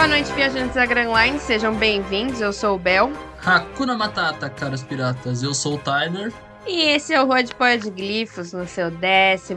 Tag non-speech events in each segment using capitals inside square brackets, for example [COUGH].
Boa noite, viajantes da Grand Line, sejam bem-vindos. Eu sou o Bel. Hakuna Matata, caros piratas. Eu sou o Tyler. E esse é o Rod de Glifos no seu 14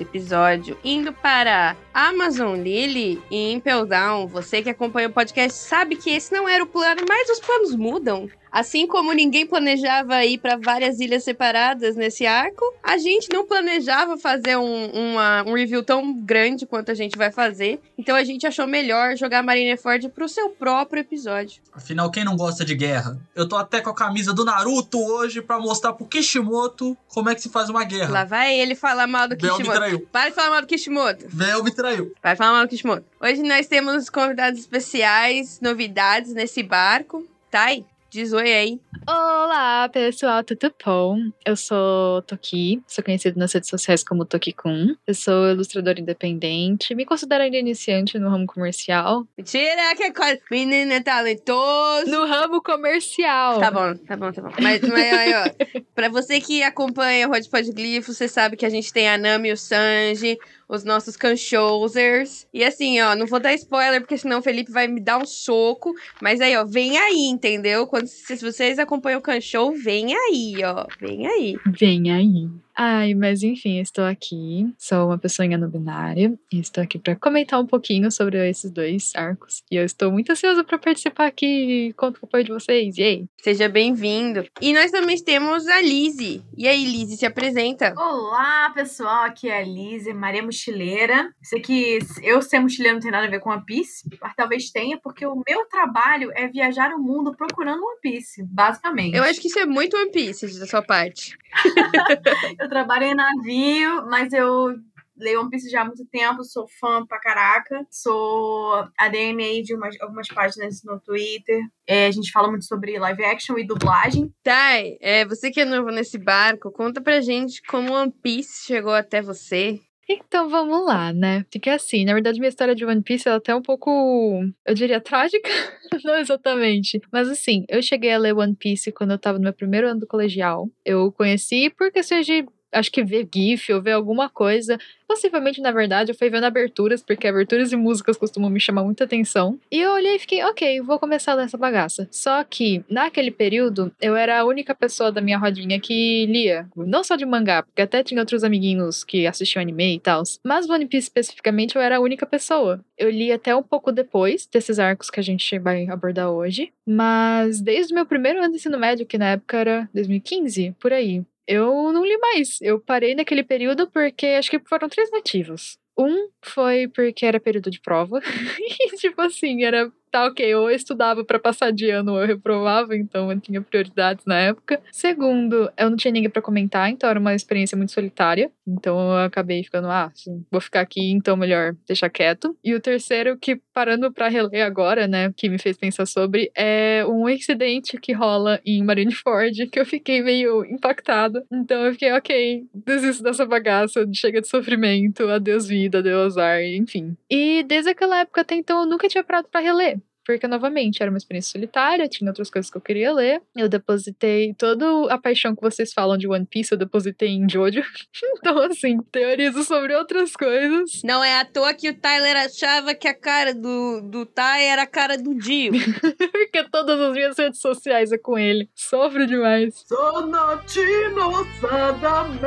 episódio, indo para Amazon Lily e Impel Down. Você que acompanha o podcast sabe que esse não era o plano, mas os planos mudam. Assim como ninguém planejava ir para várias ilhas separadas nesse arco, a gente não planejava fazer um, uma, um review tão grande quanto a gente vai fazer. Então a gente achou melhor jogar Marineford pro seu próprio episódio. Afinal, quem não gosta de guerra? Eu tô até com a camisa do Naruto hoje para mostrar pro Kishimoto como é que se faz uma guerra. Lá vai ele falar mal do Bel Kishimoto. me traiu. Para de falar mal do Kishimoto. Bel me traiu. Vai falar mal do Kishimoto. Hoje nós temos convidados especiais, novidades nesse barco. Thay, diz oi aí. Olá, pessoal, tudo bom? Eu sou Toki, sou conhecido nas redes sociais como Toki-kun. Eu sou ilustradora independente, me considero ainda iniciante no ramo comercial. Mentira, que coisa. Menino é talentoso. No ramo comercial! Tá bom, tá bom, tá bom. Mas, mas aí, ó, pra você que acompanha o Hot Pod Glifo, você sabe que a gente tem a Nami e o Sanji, os nossos canchosers. E assim, ó, não vou dar spoiler, porque senão o Felipe vai me dar um soco. Mas aí, ó, vem aí, entendeu? Quando, se vocês acompanham o canchou, vem aí, ó. Vem aí. Vem aí. Ai, mas enfim, estou aqui. Sou uma pessoa não binária e estou aqui para comentar um pouquinho sobre esses dois arcos. E eu estou muito ansiosa para participar aqui e conto com o apoio de vocês. Yay! Seja bem-vindo. E nós também temos a Lizzie. E aí, Lizzie, se apresenta. Olá, pessoal. Aqui é a Lizzie, Maria Mochileira. Sei que eu ser mochileira não tem nada a ver com One Piece, mas talvez tenha, porque o meu trabalho é viajar o mundo procurando One Piece, basicamente. Eu acho que isso é muito One Piece da sua parte. [LAUGHS] [LAUGHS] eu trabalho em navio, mas eu leio One Piece já há muito tempo, sou fã pra caraca. Sou ADM de umas, algumas páginas no Twitter. É, a gente fala muito sobre live action e dublagem. Thay, é, você que é novo nesse barco, conta pra gente como One Piece chegou até você. Então vamos lá, né? Porque assim, na verdade, minha história de One Piece ela é até um pouco, eu diria, trágica. [LAUGHS] Não exatamente. Mas assim, eu cheguei a ler One Piece quando eu tava no meu primeiro ano do colegial. Eu conheci por questões de acho que ver GIF ou ver alguma coisa. Possivelmente, na verdade, eu fui vendo aberturas, porque aberturas e músicas costumam me chamar muita atenção. E eu olhei e fiquei, ok, vou começar a ler essa bagaça. Só que, naquele período, eu era a única pessoa da minha rodinha que lia. Não só de mangá, porque até tinha outros amiguinhos que assistiam anime e tal. Mas One Piece especificamente, eu era a única pessoa. Eu li até um pouco depois desses arcos que a gente vai abordar hoje. Mas desde o meu primeiro ano de ensino médio, que na época era 2015, por aí eu não li mais. Eu parei naquele período porque acho que foram três motivos. Um foi porque era período de prova. [LAUGHS] e, tipo assim, era tá ok, eu estudava para passar de ano ou eu reprovava, então eu tinha prioridades na época. Segundo, eu não tinha ninguém para comentar, então era uma experiência muito solitária. Então eu acabei ficando, ah, vou ficar aqui, então melhor deixar quieto. E o terceiro, que parando para reler agora, né, que me fez pensar sobre, é um incidente que rola em Marineford, que eu fiquei meio impactada. Então eu fiquei, ok, desisto dessa bagaça, chega de sofrimento, adeus vida, adeus ar, enfim. E desde aquela época até então eu nunca tinha parado para reler porque novamente era uma experiência solitária, tinha outras coisas que eu queria ler. Eu depositei toda a paixão que vocês falam de One Piece, eu depositei em Jojo. [LAUGHS] então, assim, teorizo sobre outras coisas. Não é à toa que o Tyler achava que a cara do, do Ty era a cara do Dio. [LAUGHS] porque todas as minhas redes sociais é com ele. Sofro demais. Sonatino Sadame.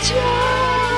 Tchau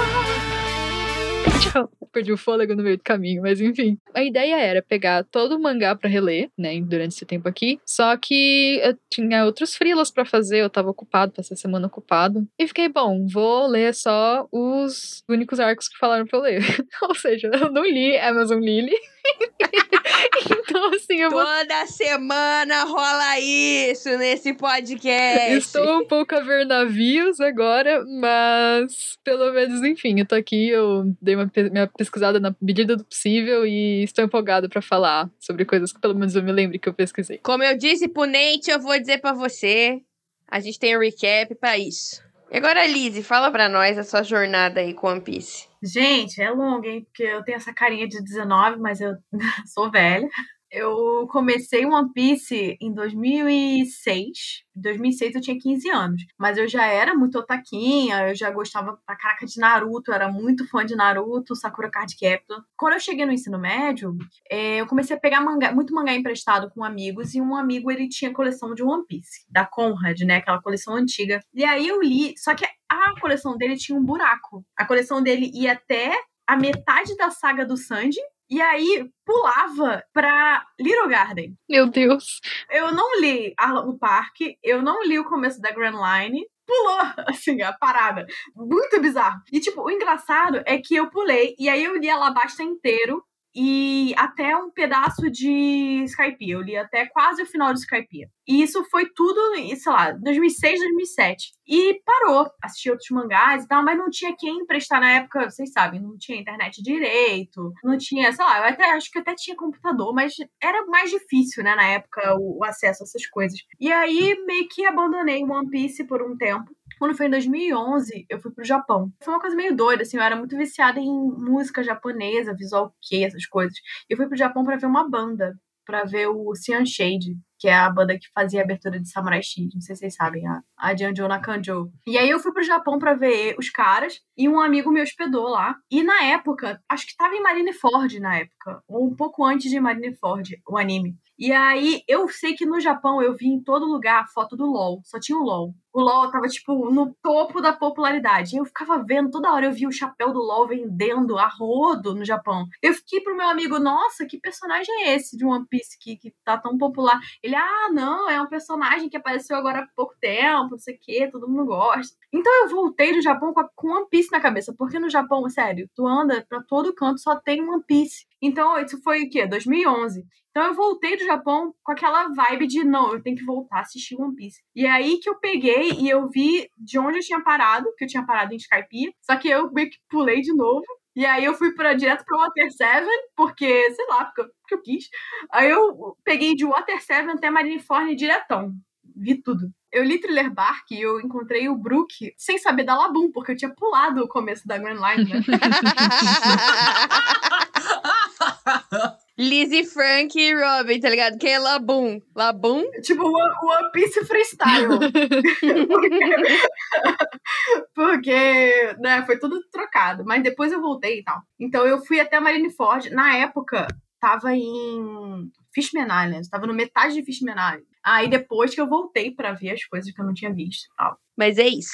[LAUGHS] perdi o fôlego no meio do caminho, mas enfim. A ideia era pegar todo o mangá para reler, né, durante esse tempo aqui. Só que eu tinha outros frilas para fazer, eu tava ocupado, passei a semana ocupado. E fiquei, bom, vou ler só os únicos arcos que falaram pra eu ler. [LAUGHS] Ou seja, eu não li Amazon Lily. [LAUGHS] então, assim, eu Toda vou... semana rola isso nesse podcast. Estou um pouco a ver navios agora, mas pelo menos, enfim, eu tô aqui, eu dei uma, minha pesquisada na medida do possível e estou empolgada para falar sobre coisas que pelo menos eu me lembre que eu pesquisei. Como eu disse pro Nate, eu vou dizer para você, a gente tem um recap para isso. E agora, Lizzie, fala para nós a sua jornada aí com One Piece. Gente, é longa, hein? Porque eu tenho essa carinha de 19, mas eu [LAUGHS] sou velha. Eu comecei One Piece em 2006. Em 2006 eu tinha 15 anos. Mas eu já era muito otaquinha, eu já gostava pra caraca de Naruto, era muito fã de Naruto, Sakura Card Captor. Quando eu cheguei no ensino médio, é, eu comecei a pegar mangá, muito mangá emprestado com amigos, e um amigo ele tinha coleção de One Piece, da Conrad, né? Aquela coleção antiga. E aí eu li, só que a coleção dele tinha um buraco. A coleção dele ia até a metade da saga do Sanji, e aí pulava pra Little Garden. Meu Deus. Eu não li o parque, eu não li o começo da Grand Line. Pulou, [LAUGHS] assim, a parada. Muito bizarro. E, tipo, o engraçado é que eu pulei, e aí eu li a Alabasta inteiro, e até um pedaço de Skypiea. Eu li até quase o final de Skypiea. E isso foi tudo, sei lá, 2006, 2007. E parou. Assisti outros mangás e tal, mas não tinha quem emprestar na época, vocês sabem, não tinha internet direito, não tinha, sei lá, eu até acho que até tinha computador, mas era mais difícil, né, na época, o, o acesso a essas coisas. E aí meio que abandonei One Piece por um tempo. Quando foi em 2011, eu fui pro Japão. Foi uma coisa meio doida, assim, eu era muito viciada em música japonesa, visual kei, essas coisas. Eu fui pro Japão para ver uma banda, para ver o Cyan Shade, que é a banda que fazia a abertura de Samurai X, não sei se vocês sabem, a, a Janjo Nakanjo. E aí eu fui pro Japão para ver os caras, e um amigo me hospedou lá. E na época, acho que tava em Marineford na época, ou um pouco antes de Marineford, o anime. E aí, eu sei que no Japão eu vi em todo lugar a foto do LOL. Só tinha o LOL. O LOL tava, tipo, no topo da popularidade. Eu ficava vendo, toda hora eu vi o chapéu do LOL vendendo a rodo no Japão. Eu fiquei pro meu amigo, nossa, que personagem é esse de One Piece que, que tá tão popular? Ele, ah, não, é um personagem que apareceu agora há pouco tempo, não sei o quê, todo mundo gosta. Então eu voltei do Japão com, a, com One Piece na cabeça. Porque no Japão, sério, tu anda pra todo canto, só tem One Piece. Então, isso foi o quê? 2011. Então eu voltei do Japão com aquela vibe de não, eu tenho que voltar a assistir One Piece. E é aí que eu peguei e eu vi de onde eu tinha parado, que eu tinha parado em Skype, só que eu meio que pulei de novo. E aí eu fui pra, direto pra Water 7, porque, sei lá, porque eu, porque eu quis. Aí eu peguei de Water 7 até Marineford diretão. Vi tudo. Eu li Thriller Bark e eu encontrei o Brook sem saber da Labum, porque eu tinha pulado o começo da Grand Line, né? [LAUGHS] Lizzie, Frank e Robin, tá ligado? Quem é Labum? Labum? Tipo, One, One Piece Freestyle. [LAUGHS] porque, né, foi tudo trocado. Mas depois eu voltei e tal. Então eu fui até Marineford. Na época, tava em Fishman Island. Tava no metade de Fishman Island. Aí depois que eu voltei para ver as coisas que eu não tinha visto e tal. Mas é isso.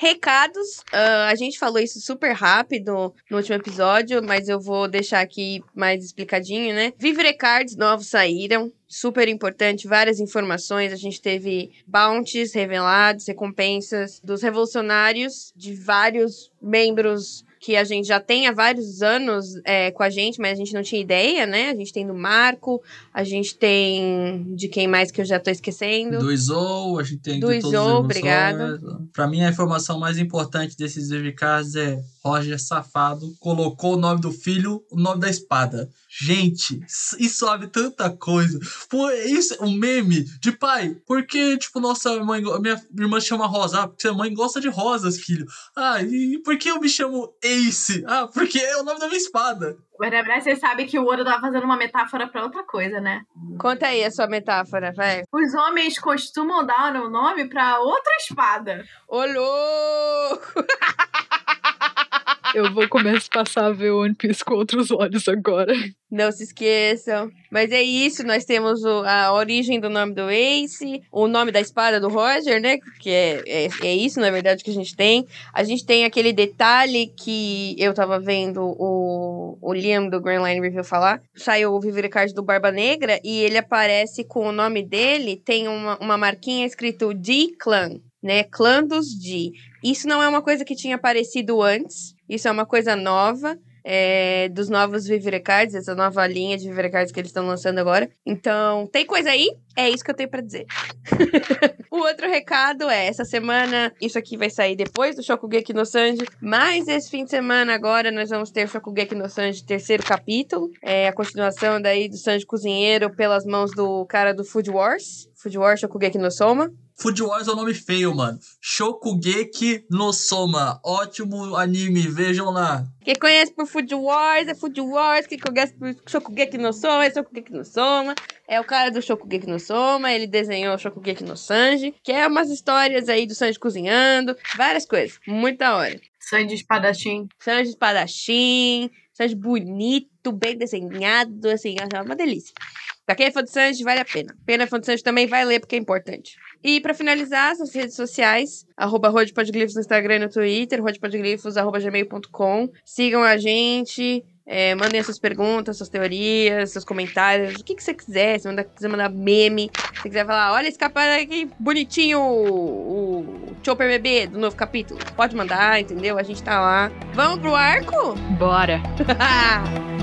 Recados, uh, a gente falou isso super rápido no último episódio, mas eu vou deixar aqui mais explicadinho, né? Vivre Cards novos saíram, super importante, várias informações. A gente teve bounties revelados, recompensas dos revolucionários de vários membros que a gente já tem há vários anos é, com a gente, mas a gente não tinha ideia, né? A gente tem do Marco, a gente tem de quem mais que eu já tô esquecendo. Do Izou, a gente tem do Izou, obrigado. Pra mim, a informação mais importante desses Vivicards é Roger Safado colocou o nome do filho, o nome da espada. Gente, isso sabe tanta coisa. Pô, isso é um meme de pai. Porque, tipo, nossa mãe, minha irmã chama Rosa. Ah, porque a mãe gosta de rosas, filho. Ah, e por que eu me chamo Ace? Ah, porque é o nome da minha espada. Mas na verdade, você sabe que o Ouro tá fazendo uma metáfora pra outra coisa, né? Conta aí a sua metáfora, vai. Os homens costumam dar o nome pra outra espada. Ô, louco! [LAUGHS] Eu vou começar a passar a ver One Piece com outros olhos agora. Não se esqueçam. Mas é isso, nós temos o, a origem do nome do Ace, o nome da espada do Roger, né? Que é, é, é, isso, na verdade, que a gente tem. A gente tem aquele detalhe que eu tava vendo o, o Liam do Grand Line Review falar. Saiu o Vivere Card do Barba Negra e ele aparece com o nome dele, tem uma, uma marquinha escrito D-Clan né? Clã dos D. Isso não é uma coisa que tinha aparecido antes. Isso é uma coisa nova. É, dos novos Vivirecards, essa nova linha de Vivirecards que eles estão lançando agora. Então, tem coisa aí? É isso que eu tenho para dizer. [LAUGHS] o outro recado é, essa semana, isso aqui vai sair depois do Shokugeki no Sanji, mas esse fim de semana agora nós vamos ter o Shokugeki no Sanji terceiro capítulo, é a continuação daí do Sanji Cozinheiro pelas mãos do cara do Food Wars, Food Wars Shokugeki no Soma. Food Wars é um nome feio, mano. Shokugeki no Soma. Ótimo anime, vejam lá. Quem conhece por Food Wars é Food Wars. Quem conhece por Shokugeki no Soma é Shokugeki no Soma. É o cara do Shokugeki no Soma. Ele desenhou Shokugeki no Sanji. Que é umas histórias aí do Sanji cozinhando. Várias coisas. Muito da hora. Sanji espadachim. Sanji espadachim. Sanji bonito, bem desenhado. Assim, é uma delícia. Pra quem é fã de Sanji, vale a pena. Pena é fã de Sanji também vai ler porque é importante. E pra finalizar, as redes sociais, arroba rodpodglifos no Instagram e no Twitter, rodpodglifos, arroba gmail.com. Sigam a gente, é, mandem suas perguntas, suas teorias, seus comentários, o que, que você quiser. Se você quiser mandar meme, se quiser falar, olha esse capaz aqui, bonitinho, o, o Chopper Bebê do novo capítulo. Pode mandar, entendeu? A gente tá lá. Vamos pro arco? Bora! [LAUGHS]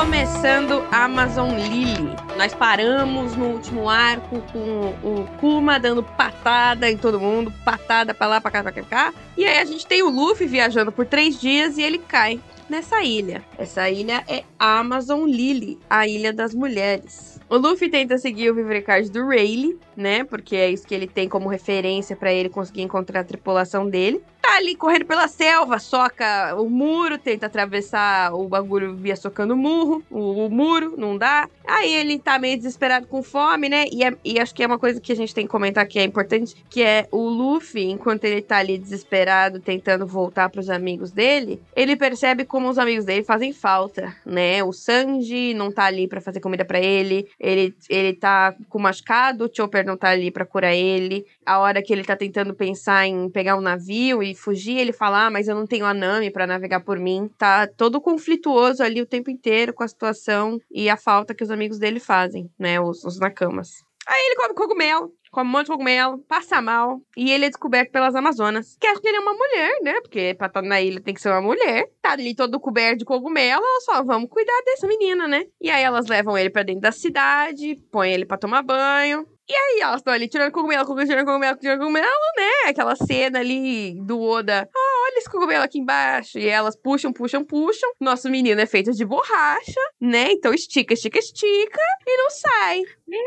Começando Amazon Lily. Nós paramos no último arco com o Kuma dando patada em todo mundo, patada pra lá, pra cá, pra cá. E aí a gente tem o Luffy viajando por três dias e ele cai nessa ilha. Essa ilha é Amazon Lily, a Ilha das Mulheres. O Luffy tenta seguir o Vivre Card do Rayleigh, né? Porque é isso que ele tem como referência para ele conseguir encontrar a tripulação dele. Tá ali correndo pela selva, soca o muro, tenta atravessar o bagulho via socando o murro, o, o muro, não dá. Aí ele tá meio desesperado com fome, né? E, é, e acho que é uma coisa que a gente tem que comentar que é importante, que é o Luffy, enquanto ele tá ali desesperado, tentando voltar pros amigos dele, ele percebe como os amigos dele fazem falta, né? O Sanji não tá ali para fazer comida para ele, ele, ele tá com machucado, o Chopper não tá ali pra curar ele. A hora que ele tá tentando pensar em pegar um navio e fugir, ele fala: Ah, mas eu não tenho a Nami pra navegar por mim. Tá todo conflituoso ali o tempo inteiro com a situação e a falta que os amigos dele fazem, né? Os, os Nakamas. Aí ele come cogumelo, come um monte de cogumelo, passa mal, e ele é descoberto pelas Amazonas. Que acham que ele é uma mulher, né? Porque pra estar na ilha tem que ser uma mulher. Tá ali todo coberto de cogumelo, só vamos cuidar dessa menina, né? E aí elas levam ele pra dentro da cidade, põem ele pra tomar banho. E aí elas estão ali tirando cogumelo, tirando cogumelo, tirando cogumelo, né? Aquela cena ali do Oda. Ah, olha esse cogumelo aqui embaixo. E elas puxam, puxam, puxam. Nosso menino é feito de borracha, né? Então estica, estica, estica e não sai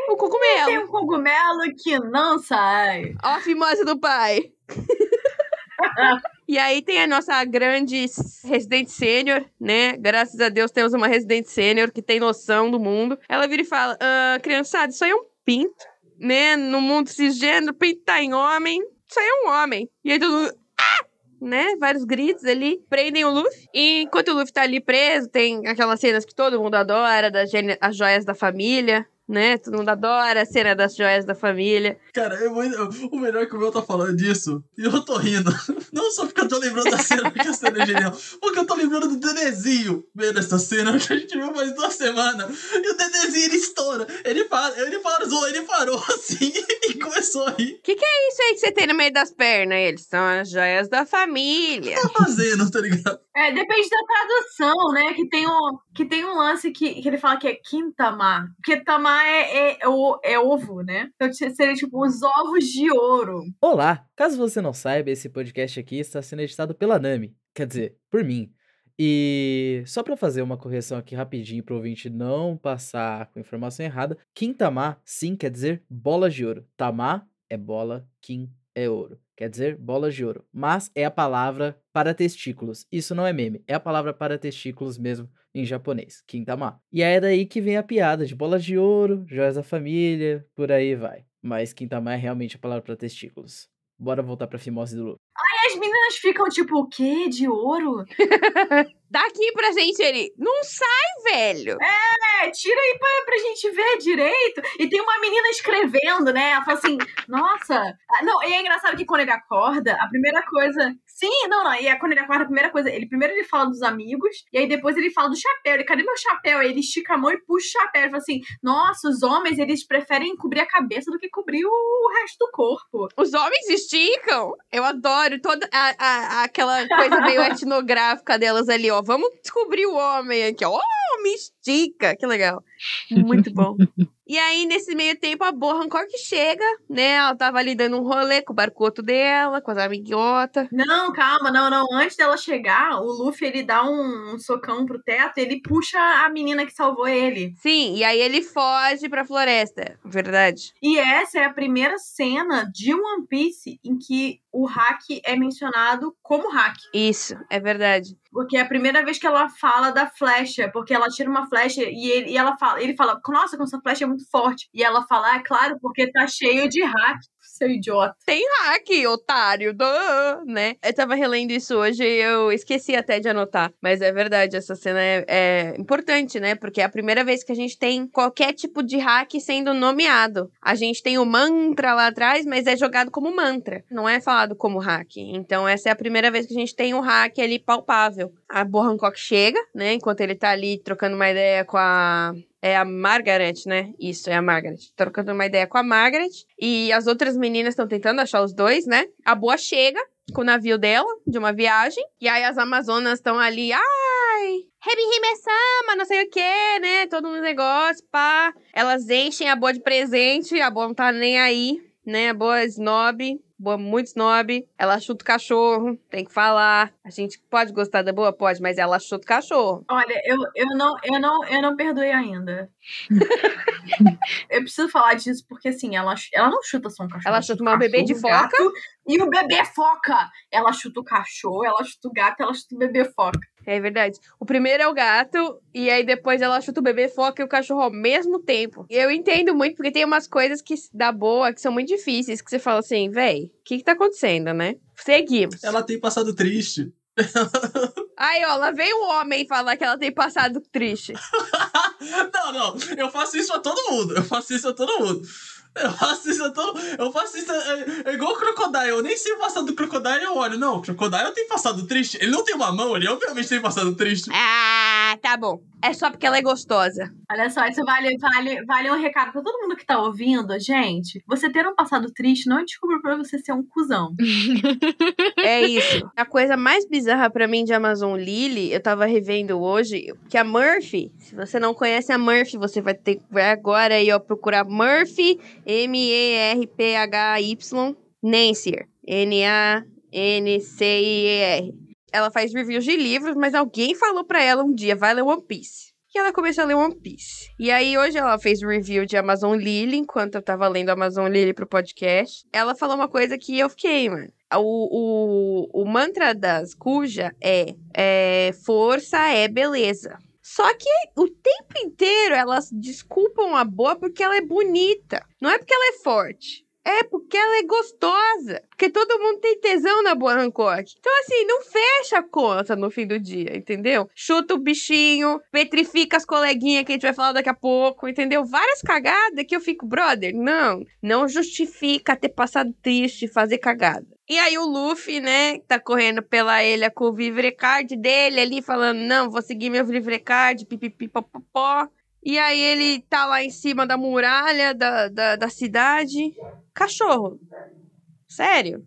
o cogumelo. Tem um cogumelo que não sai. Ó a fimose do pai. [LAUGHS] E aí tem a nossa grande residente sênior, né? Graças a Deus temos uma residente sênior que tem noção do mundo. Ela vira e fala: ah, criançada, isso aí é um pinto né, no mundo cisgênero, pintar em homem, isso aí é um homem. E aí todo mundo, ah! né, vários gritos ali, prendem o Luffy. E enquanto o Luffy tá ali preso, tem aquelas cenas que todo mundo adora, das as joias da família, né? Todo mundo adora a cena das joias da família. Cara, eu, o melhor é que o meu tá falando disso, e eu tô rindo. [LAUGHS] Não só porque eu tô lembrando da cena, porque a cena é genial, porque eu tô lembrando do Dedezinho vendo essa cena [LAUGHS] que a gente viu faz duas semanas. E o Dedezinho, ele estoura. Ele para, ele parou, ele parou [LAUGHS] assim e começou a rir. Que que é isso aí que você tem no meio das pernas? Eles são as joias da família. Tá fazendo, tá ligado? É, depende da tradução, né? Que tem um, que tem um lance que, que ele fala que é quintamar. Quintamar é, é, é, é ovo, né? Então seria tipo os ovos de ouro. Olá! Caso você não saiba, esse podcast aqui está sendo editado pela Nami. Quer dizer, por mim. E só para fazer uma correção aqui rapidinho para o ouvinte não passar com informação errada, Quintamar sim quer dizer bola de ouro. Tamar é bola, Kim é ouro. Quer dizer bolas de ouro. Mas é a palavra para testículos. Isso não é meme. É a palavra para testículos mesmo em japonês. Quintama. E é daí que vem a piada de bolas de ouro, joias da família, por aí vai. Mas Quintama é realmente a palavra para testículos. Bora voltar pra fimose do Lu. Ai, as meninas ficam tipo, o quê? De ouro? [LAUGHS] Daqui pra gente, ele. Não sai, velho. É, tira aí pra, pra gente ver direito. E tem uma menina escrevendo, né? Ela fala assim, [LAUGHS] nossa. Ah, não, e é engraçado que quando ele acorda, a primeira coisa. Sim, não, não. E é quando ele acorda, a primeira coisa. Ele primeiro ele fala dos amigos, e aí depois ele fala do chapéu. Ele, cadê meu chapéu? Aí ele estica a mão e puxa o chapéu. Ele fala assim: nossa, os homens, eles preferem cobrir a cabeça do que cobrir o resto do corpo. Os homens esticam? Eu adoro toda a, a, aquela coisa meio [LAUGHS] etnográfica delas ali, ó vamos descobrir o homem aqui. Ó, oh, me estica. Que legal. Muito bom. [LAUGHS] E aí, nesse meio tempo, a Boa Hancock chega, né? Ela tava ali dando um rolê com o barcoto dela, com as amiguotas. Não, calma, não, não. Antes dela chegar, o Luffy ele dá um, um socão pro teto, ele puxa a menina que salvou ele. Sim, e aí ele foge pra floresta, verdade. E essa é a primeira cena de One Piece em que o hack é mencionado como hack. Isso, é verdade. Porque é a primeira vez que ela fala da flecha, porque ela tira uma flecha e ele, e ela fala, ele fala, nossa, com essa flecha é muito forte. E ela fala, ah, é claro, porque tá cheio de hack, seu idiota. Tem hack, otário, duh, né? Eu tava relendo isso hoje e eu esqueci até de anotar. Mas é verdade, essa cena é, é importante, né? Porque é a primeira vez que a gente tem qualquer tipo de hack sendo nomeado. A gente tem o mantra lá atrás, mas é jogado como mantra. Não é falado como hack. Então essa é a primeira vez que a gente tem um hack ali palpável. A Bo Hancock chega, né? Enquanto ele tá ali trocando uma ideia com a é a Margaret, né? Isso, é a Margaret. Trocando uma ideia com a Margaret. E as outras meninas estão tentando achar os dois, né? A Boa chega com o navio dela, de uma viagem. E aí as Amazonas estão ali, ai, Rebe Hime-sama, não sei o que, né? Todo um negócio, pá. Elas enchem a Boa de presente, a Boa não tá nem aí, né? A Boa é snob, Boa muito snob. Ela chuta o cachorro, tem que falar. A gente pode gostar da Boa? Pode, mas ela chuta o cachorro. Olha, eu, eu, não, eu, não, eu não perdoei ainda. [LAUGHS] eu preciso falar disso porque, assim, ela, ela não chuta só um cachorro. Ela chuta uma bebê de foca. Gato, e o bebê foca. Ela chuta o cachorro, ela chuta o gato, ela chuta o bebê foca. É verdade. O primeiro é o gato, e aí depois ela chuta o bebê foca e o cachorro ao mesmo tempo. Eu entendo muito, porque tem umas coisas que dá boa, que são muito difíceis, que você fala assim, véi, o que que tá acontecendo, né? Seguimos. Ela tem passado triste. [LAUGHS] Aí, ó, lá vem o homem falar que ela tem passado triste. [LAUGHS] não, não. Eu faço isso a todo mundo. Eu faço isso a todo mundo. Eu faço isso, eu, tô, eu faço isso. É, é igual o Crocodile. Eu nem sei o passado do Crocodile eu olho. Não, o Crocodile tem passado triste. Ele não tem uma mão, ele obviamente tem passado triste. Ah, tá bom. É só porque ela é gostosa. Olha só, isso vale, vale, vale um recado pra todo mundo que tá ouvindo. Gente, você ter um passado triste não é desculpa pra você ser um cuzão. [LAUGHS] é isso. A coisa mais bizarra para mim de Amazon Lily, eu tava revendo hoje, que a Murphy, se você não conhece a Murphy, você vai ter que agora aí, ó, procurar Murphy, M-E-R-P-H-Y, Nancier. N-A-N-C-I-E-R ela faz reviews de livros, mas alguém falou para ela um dia, vai ler One Piece. E ela começou a ler One Piece. E aí hoje ela fez review de Amazon Lily, enquanto eu tava lendo Amazon Lily pro podcast. Ela falou uma coisa que eu fiquei, mano. O, o, o mantra das Kuja é, é força é beleza. Só que o tempo inteiro elas desculpam a boa porque ela é bonita. Não é porque ela é forte. É porque ela é gostosa. Porque todo mundo tem tesão na boa Hancock. Então, assim, não fecha a conta no fim do dia, entendeu? Chuta o bichinho, petrifica as coleguinhas que a gente vai falar daqui a pouco, entendeu? Várias cagadas que eu fico, brother, não. Não justifica ter passado triste, fazer cagada. E aí o Luffy, né, tá correndo pela ilha com o Vivrecard dele ali, falando, não, vou seguir meu Vivrecard, pipipipopopó. E aí ele tá lá em cima da muralha da, da, da cidade. Cachorro. Sério?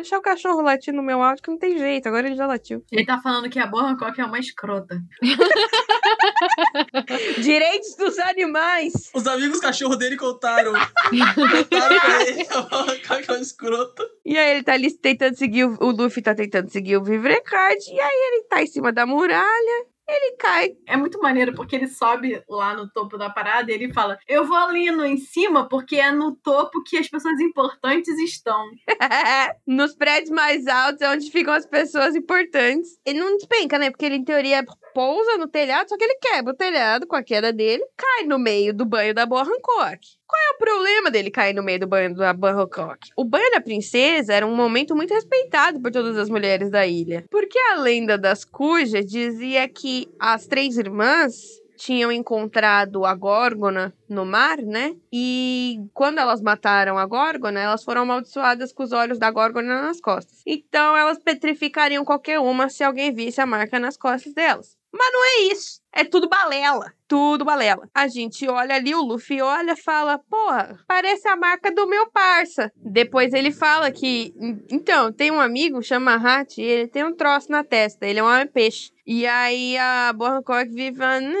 Deixar o cachorro latir no meu áudio que não tem jeito, agora ele já latiu. Ele tá falando que a Boa Hancock é uma escrota. [LAUGHS] Direitos dos animais. Os amigos cachorro dele contaram. contaram pra ele que a Boa Hancock é uma escrota. E aí ele tá ali tentando seguir, o, o Luffy tá tentando seguir o Vivrecard, e aí ele tá em cima da muralha, ele cai. É muito maneiro porque ele sobe lá no topo da parada e ele fala: Eu vou ali no em cima porque é no topo que as pessoas importantes estão. [LAUGHS] Nos prédios mais altos é onde ficam as pessoas importantes. Ele não despenca, né? Porque ele, em teoria, pousa no telhado, só que ele quebra o telhado com a queda dele, cai no meio do banho da Boa Hancock. Qual é o problema dele cair no meio do banho da Boa Hancock? O banho da princesa era um momento muito respeitado por todas as mulheres da ilha. Porque a lenda das cujas dizia que as três irmãs tinham encontrado a Górgona no mar, né? E quando elas mataram a Górgona, elas foram amaldiçoadas com os olhos da Górgona nas costas. Então elas petrificariam qualquer uma se alguém visse a marca nas costas delas. Mas não é isso. É tudo balela. Tudo balela. A gente olha ali, o Luffy olha fala: Porra, parece a marca do meu parça. Depois ele fala que. Então, tem um amigo, chama Hat, e ele tem um troço na testa. Ele é um peixe. E aí a Boa Hancock vive falando: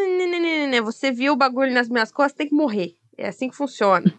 Você viu o bagulho nas minhas costas, tem que morrer. É assim que funciona.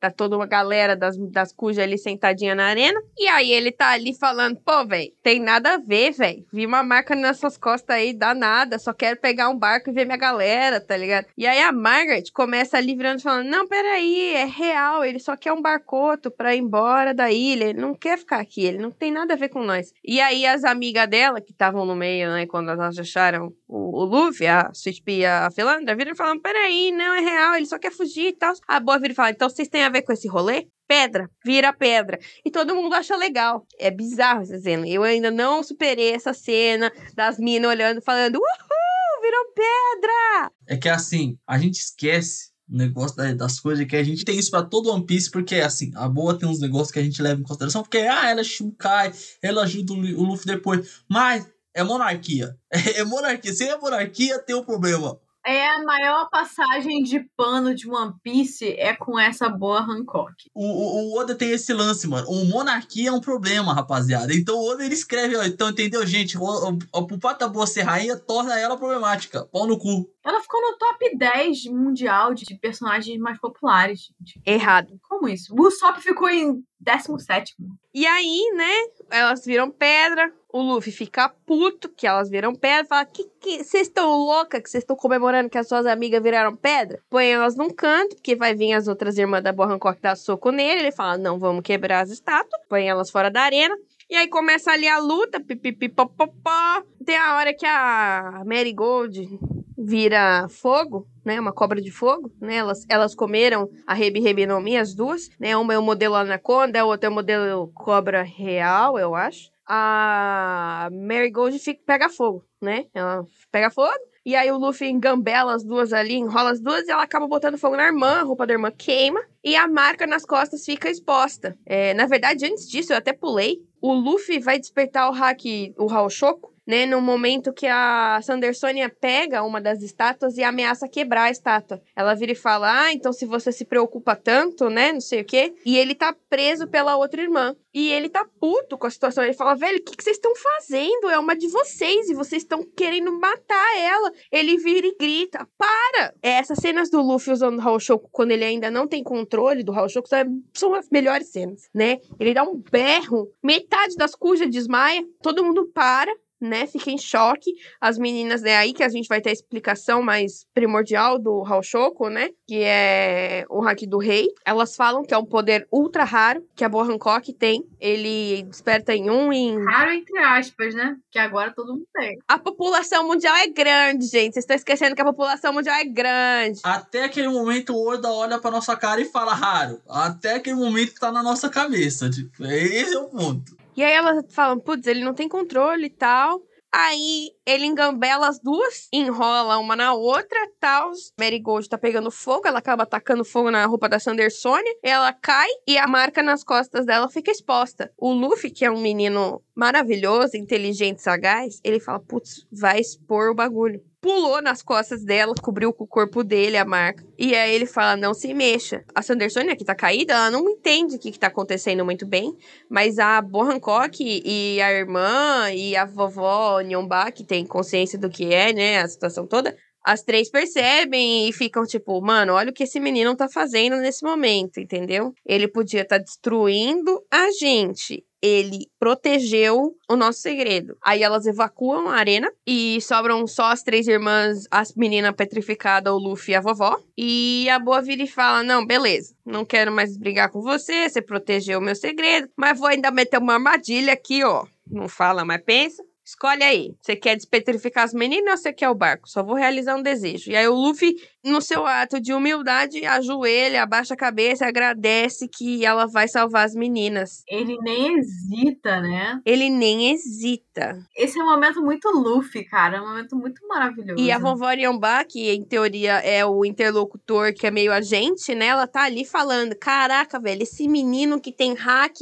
Tá toda uma galera das, das cujas ali sentadinha na arena. E aí ele tá ali falando, pô, velho, tem nada a ver, velho. Vi uma marca nessas costas aí, dá nada. Só quero pegar um barco e ver minha galera, tá ligado? E aí a Margaret começa ali virando falando, não, peraí, é real. Ele só quer um barcoto pra ir embora da ilha. Ele não quer ficar aqui, ele não tem nada a ver com nós. E aí as amigas dela, que estavam no meio, né, quando elas acharam o, o Luffy, a Sweet Pea a Philandra, viram falando, peraí, não é real, ele só quer fugir e tal. A boa vira e fala, então vocês têm a ver com esse rolê? Pedra, vira pedra. E todo mundo acha legal. É bizarro essa cena. Eu ainda não superei essa cena das minas olhando, falando, uhul, virou pedra! É que assim, a gente esquece o negócio da- das coisas que a gente tem isso pra todo One Piece, porque assim, a boa tem uns negócios que a gente leva em consideração, porque ah, ela é Shukai, ela ajuda o Lu- o Luffy depois, mas é monarquia. [LAUGHS] É, monarquia. Se é monarquia, tem um problema. É a maior passagem de pano de One Piece é com essa boa Hancock. O, o, o Oda tem esse lance, mano. O monarquia é um problema, rapaziada. Então o Oda ele escreve, ó. Então, entendeu, gente? O, o, o boa ser rainha torna ela problemática. Pau no cu. Ela ficou no top 10 mundial de personagens mais populares, gente. Errado. Como isso? O Usopp ficou em 17. E aí, né, elas viram pedra, o Luffy fica puto que elas viram pedra, fala, que que vocês estão louca que vocês estão comemorando que as suas amigas viraram pedra? Põe elas num canto, porque vai vir as outras irmãs da Boa Hancock dar soco nele, ele fala, não, vamos quebrar as estátuas, põe elas fora da arena, e aí começa ali a luta, pipipipopopó, tem a hora que a Marigold vira fogo, né? Uma cobra de fogo, né? Elas, elas comeram a Rebi Rebi no Mi, as duas, né? Uma é o modelo Anaconda, a outra é o modelo cobra real, eu acho. A Marigold fica, pega fogo, né? Ela pega fogo. E aí o Luffy engambela as duas ali, enrola as duas e ela acaba botando fogo na irmã, a roupa da irmã queima e a marca nas costas fica exposta. É, na verdade, antes disso, eu até pulei. O Luffy vai despertar o hack, o Haoshoku, né? No momento que a Sandersonia pega uma das estátuas e ameaça quebrar a estátua. Ela vira e fala: Ah, então se você se preocupa tanto, né? Não sei o quê. E ele tá preso pela outra irmã. E ele tá puto com a situação. Ele fala: Velho, o que, que vocês estão fazendo? É uma de vocês e vocês estão querendo matar ela. Ele vira e grita: Para! É, essas cenas do Luffy usando o Haoshoku quando ele ainda não tem controle do são- são as melhores cenas, né? Ele dá um berro, metade das cujas desmaia, todo mundo para né, fica em choque. As meninas, é aí que a gente vai ter a explicação mais primordial do Haoshoku, né, que é o hack do rei. Elas falam que é um poder ultra raro que a Boa Hancock tem. Ele desperta em um em... Raro entre aspas, né? Que agora todo mundo tem. A população mundial é grande, gente. Vocês estão esquecendo que a população mundial é grande. Até aquele momento o Oda olha pra nossa cara e fala raro. Até aquele momento tá na nossa cabeça. Tipo, esse é o ponto. E aí elas falam, putz, ele não tem controle e tal. Aí ele engambela as duas, enrola uma na outra, tal. Marigold tá pegando fogo, ela acaba atacando fogo na roupa da Sandersonia. Ela cai e a marca nas costas dela fica exposta. O Luffy, que é um menino maravilhoso, inteligente, sagaz, ele fala, putz, vai expor o bagulho. Pulou nas costas dela, cobriu com o corpo dele a marca. E aí ele fala, não se mexa. A Sandersonia, que tá caída, ela não entende o que, que tá acontecendo muito bem. Mas a Bo Hancock e a irmã e a vovó Nyomba, que tem consciência do que é, né, a situação toda, as três percebem e ficam tipo, mano, olha o que esse menino tá fazendo nesse momento, entendeu? Ele podia estar destruindo a gente. Ele protegeu o nosso segredo. Aí elas evacuam a arena e sobram só as três irmãs, as meninas petrificadas, o Luffy e a vovó. E a Boa vira e fala: Não, beleza, não quero mais brigar com você, você protegeu o meu segredo, mas vou ainda meter uma armadilha aqui, ó. Não fala, mas pensa. Escolhe aí. Você quer despetrificar as meninas ou você quer o barco? Só vou realizar um desejo. E aí o Luffy, no seu ato de humildade, ajoelha, abaixa a cabeça e agradece que ela vai salvar as meninas. Ele nem hesita, né? Ele nem hesita. Esse é um momento muito Luffy, cara. É um momento muito maravilhoso. E a vovó Yamba, que em teoria é o interlocutor, que é meio agente, né? Ela tá ali falando: caraca, velho, esse menino que tem hack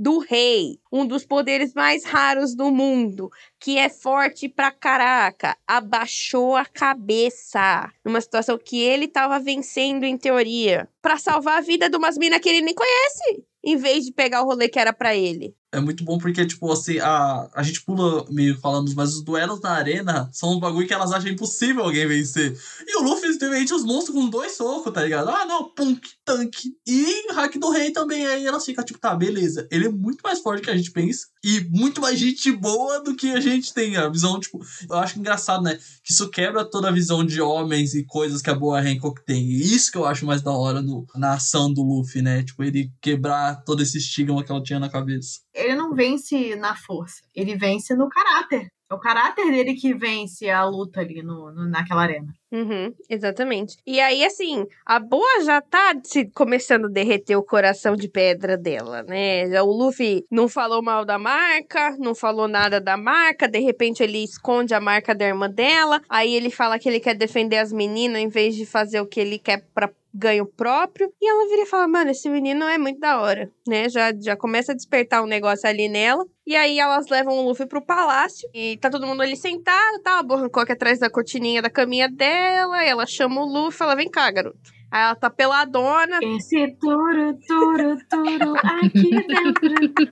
do rei, um dos poderes mais raros do mundo, que é forte pra caraca, abaixou a cabeça numa situação que ele tava vencendo em teoria, pra salvar a vida de umas minas que ele nem conhece, em vez de pegar o rolê que era pra ele. É muito bom porque, tipo, assim, a, a gente pula meio falando, mas os duelos na arena são um bagulho que elas acham impossível alguém vencer. E o Luffy simplesmente os monstros com dois socos, tá ligado? Ah, não, punk, tanque. E hack do rei também. Aí elas ficam, tipo, tá, beleza. Ele é muito mais forte que a gente pensa. E muito mais gente boa do que a gente tem. A visão, tipo, eu acho engraçado, né? Que isso quebra toda a visão de homens e coisas que a boa Hancock tem. E isso que eu acho mais da hora no, na ação do Luffy, né? Tipo, ele quebrar todo esse estigma que ela tinha na cabeça ele não vence na força, ele vence no caráter. É o caráter dele que vence a luta ali no, no naquela arena. Uhum, exatamente. E aí, assim, a Boa já tá se, começando a derreter o coração de pedra dela, né? O Luffy não falou mal da marca, não falou nada da marca, de repente ele esconde a marca da irmã dela, aí ele fala que ele quer defender as meninas em vez de fazer o que ele quer pra ganho próprio. E ela vira e fala: Mano, esse menino é muito da hora, né? Já, já começa a despertar um negócio ali nela. E aí elas levam o Luffy pro palácio. E tá todo mundo ali sentado, tá? A Bo Hancock atrás da cortininha da caminha dela. Ela chama o Luffy e fala: Vem cá, garoto. Aí ela tá peladona. Esse turo, turo, turo aqui dentro.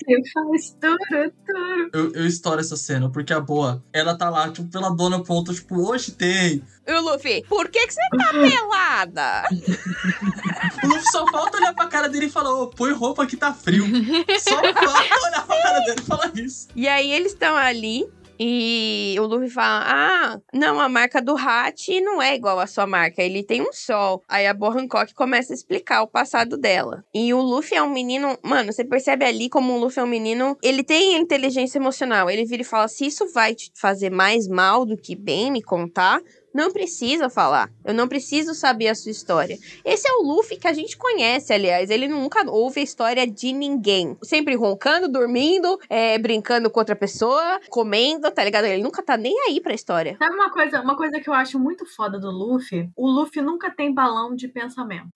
Você faz turo, turo. Eu, eu estouro essa cena, porque a boa, ela tá lá, tipo, peladona, ponto, tipo, hoje tem. E o Luffy, por que, que você tá pelada? o Luffy só falta olhar pra cara dele e falar, ô, põe roupa que tá frio. Só falta olhar pra cara dele e falar isso. E aí eles estão ali, e o Luffy fala: Ah, não, a marca do Hat não é igual à sua marca, ele tem um sol. Aí a Bo Hancock começa a explicar o passado dela. E o Luffy é um menino, mano, você percebe ali como o Luffy é um menino, ele tem inteligência emocional. Ele vira e fala: Se isso vai te fazer mais mal do que bem me contar, não precisa falar. Eu não preciso saber a sua história. Esse é o Luffy que a gente conhece, aliás. Ele nunca ouve a história de ninguém. Sempre roncando, dormindo, é, brincando com outra pessoa, comendo, tá ligado? Ele nunca tá nem aí pra história. Sabe uma coisa, uma coisa que eu acho muito foda do Luffy? O Luffy nunca tem balão de pensamento.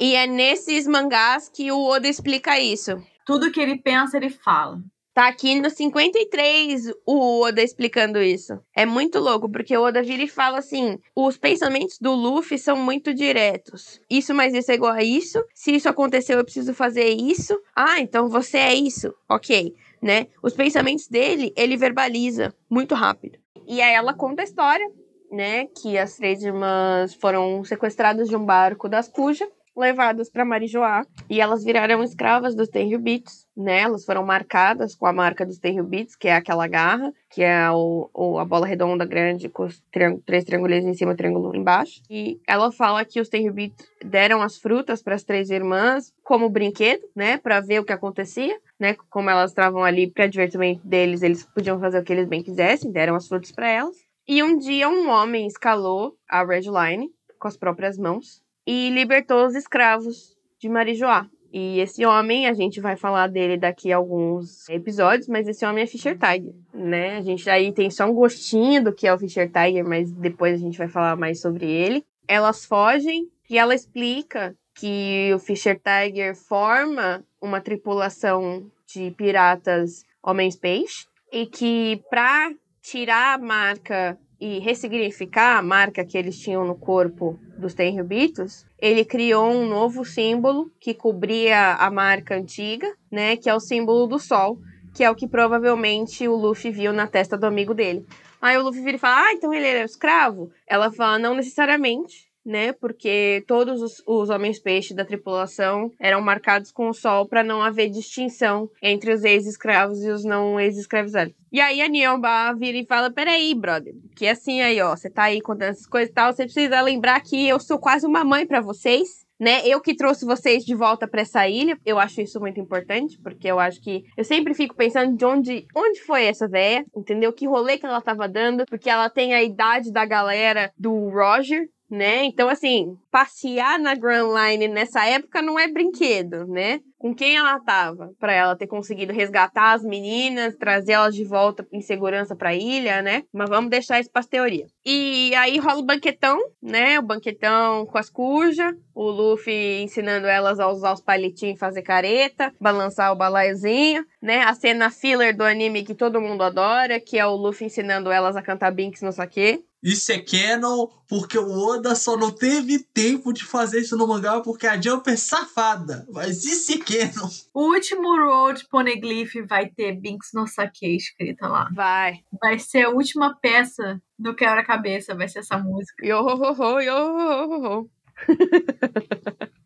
e é nesses mangás que o Oda explica isso. Tudo que ele pensa, ele fala. Tá aqui no 53 o Oda explicando isso. É muito louco, porque o Oda vira e fala assim: os pensamentos do Luffy são muito diretos. Isso mais isso é igual a isso. Se isso aconteceu, eu preciso fazer isso. Ah, então você é isso. Ok. Né? Os pensamentos dele, ele verbaliza muito rápido. E aí ela conta a história, né? Que as três irmãs foram sequestradas de um barco das Cuja levadas para Marijoá e elas viraram escravas dos Tenryubits, né? Elas foram marcadas com a marca dos Tenryubits, que é aquela garra, que é o, o a bola redonda grande com triang três triângulos em cima triângulo embaixo. E ela fala que os Tenryubits deram as frutas para as três irmãs como brinquedo, né, para ver o que acontecia, né? Como elas estavam ali para divertimento deles, eles podiam fazer o que eles bem quisessem, deram as frutas para elas. E um dia um homem escalou a Red Line com as próprias mãos e libertou os escravos de Marijoá. E esse homem, a gente vai falar dele daqui a alguns episódios, mas esse homem é Fischer Tiger, né? A gente aí tem só um gostinho do que é o Fischer Tiger, mas depois a gente vai falar mais sobre ele. Elas fogem e ela explica que o Fischer Tiger forma uma tripulação de piratas homens-peixe e que para tirar a marca e ressignificar a marca que eles tinham no corpo dos Tenryubitos, ele criou um novo símbolo que cobria a marca antiga, né, que é o símbolo do sol, que é o que provavelmente o Luffy viu na testa do amigo dele. Aí o Luffy vira e fala: "Ah, então ele era escravo?" Ela fala: "Não necessariamente." Né? Porque todos os, os homens peixe da tripulação eram marcados com o sol para não haver distinção entre os ex-escravos e os não ex-escravizados. E aí a Niomba vira e fala: Peraí, brother, que assim aí, ó, você tá aí contando essas coisas e tal, você precisa lembrar que eu sou quase uma mãe para vocês né? Eu que trouxe vocês de volta para essa ilha. Eu acho isso muito importante, porque eu acho que eu sempre fico pensando de onde, onde foi essa véia, entendeu? Que rolê que ela tava dando, porque ela tem a idade da galera do Roger, né? Então, assim, passear na Grand Line nessa época não é brinquedo, né? Com quem ela tava para ela ter conseguido resgatar as meninas, trazer elas de volta em segurança para a ilha, né? Mas vamos deixar isso para teoria. E aí rola o banquetão, né? O banquetão com as cujas. O Luffy ensinando elas a usar os palitinhos, fazer careta, balançar o balaiozinho, né? A cena filler do anime que todo mundo adora, que é o Luffy ensinando elas a cantar Binks no saque. Isso é canon porque o Oda só não teve tempo de fazer isso no mangá porque a Jump é safada. Mas isso é canon. O último Road Poneglyph vai ter Binks no Sake escrita lá. Vai. Vai ser a última peça do quebra-cabeça, vai ser essa música. Yo ho ho ho, yo ho ho ho. [LAUGHS]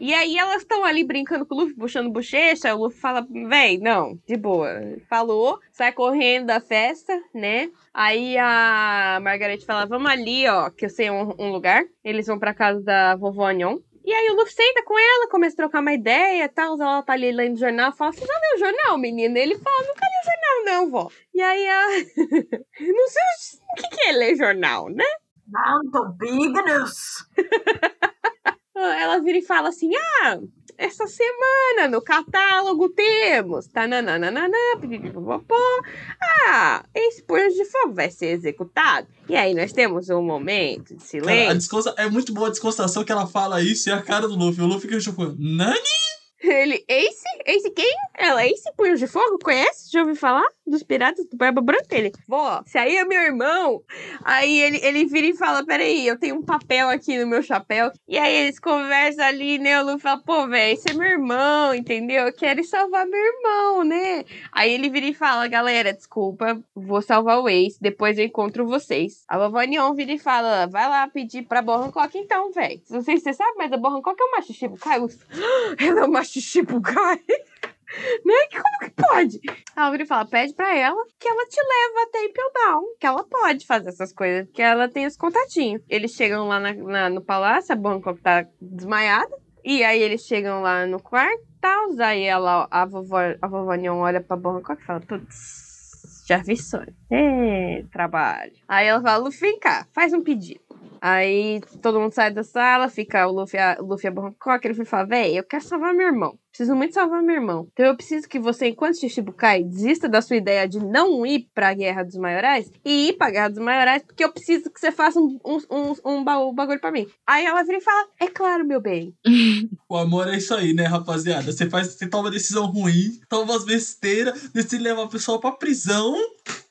E aí elas estão ali brincando com o Luffy, puxando bochecha. O Luffy fala, véi, não, de boa. Falou, sai correndo da festa, né? Aí a Margaret fala, vamos ali, ó, que eu sei um, um lugar. Eles vão pra casa da vovó Anion. E aí o Luffy senta com ela, começa a trocar uma ideia tal. Ela tá ali lendo jornal, fala, você já leu o jornal, menina? Ele fala, nunca li o jornal não, vó. E aí ela... [LAUGHS] não sei o que, que é ler jornal, né? Não, big news. [LAUGHS] ela vira e fala assim: ah, essa semana no catálogo temos. Tananana, pipipipopopó. Ah, esse punho de fogo vai ser executado. E aí nós temos um momento de Cara, a silêncio. descontra... É muito boa a descontração que ela fala isso e a cara do Luffy. O Luffy que tipo, Nani? Ele, Ace? Ace quem? Ela, Ace Punho de Fogo? Conhece? Já ouviu falar? Dos piratas do Barba Branca? Ele, vó, se aí é meu irmão. Aí ele, ele vira e fala: Peraí, eu tenho um papel aqui no meu chapéu. E aí eles conversam ali, né? O Luffy fala: Pô, velho, esse é meu irmão, entendeu? Eu quero salvar meu irmão, né? Aí ele vira e fala: Galera, desculpa, vou salvar o Ace. Depois eu encontro vocês. A vovó Neon vira e fala: Vai lá pedir pra Bo Hancock então, velho. Não sei se você sabe, mas a Bo Hancock é uma Shichibukai. [GASPS] Ela é uma Shichibukai. [LAUGHS] Né? Como que pode? A Alvira fala, pede pra ela que ela te leva até Impel Down. Que ela pode fazer essas coisas, que ela tem os contatinhos. Eles chegam lá na- na- no palácio, a Bangkok tá desmaiada. E aí eles chegam lá no quarto, tal. Aí ela, a vovó, a vovó Neon olha pra Bangkok e fala, putz, já vi sonho. É, trabalho. Aí ela fala, Luffy, vem cá, faz um pedido. Aí todo mundo sai da sala, fica o Luffy, a, o Luffy a Bangkok, ele fala, véi, eu quero salvar meu irmão. Preciso muito salvar meu irmão. Então eu preciso que você, enquanto Shichibukai, desista da sua ideia de não ir pra Guerra dos Maiorais e ir pra Guerra dos Maiorais, porque eu preciso que você faça um, um, um, um ba- bagulho pra mim. Aí ela vira e fala, é claro, meu bem. [LAUGHS] O amor é isso aí, né, rapaziada? Você faz, você toma uma decisão ruim, toma umas besteiras, decide levar a pessoa pra prisão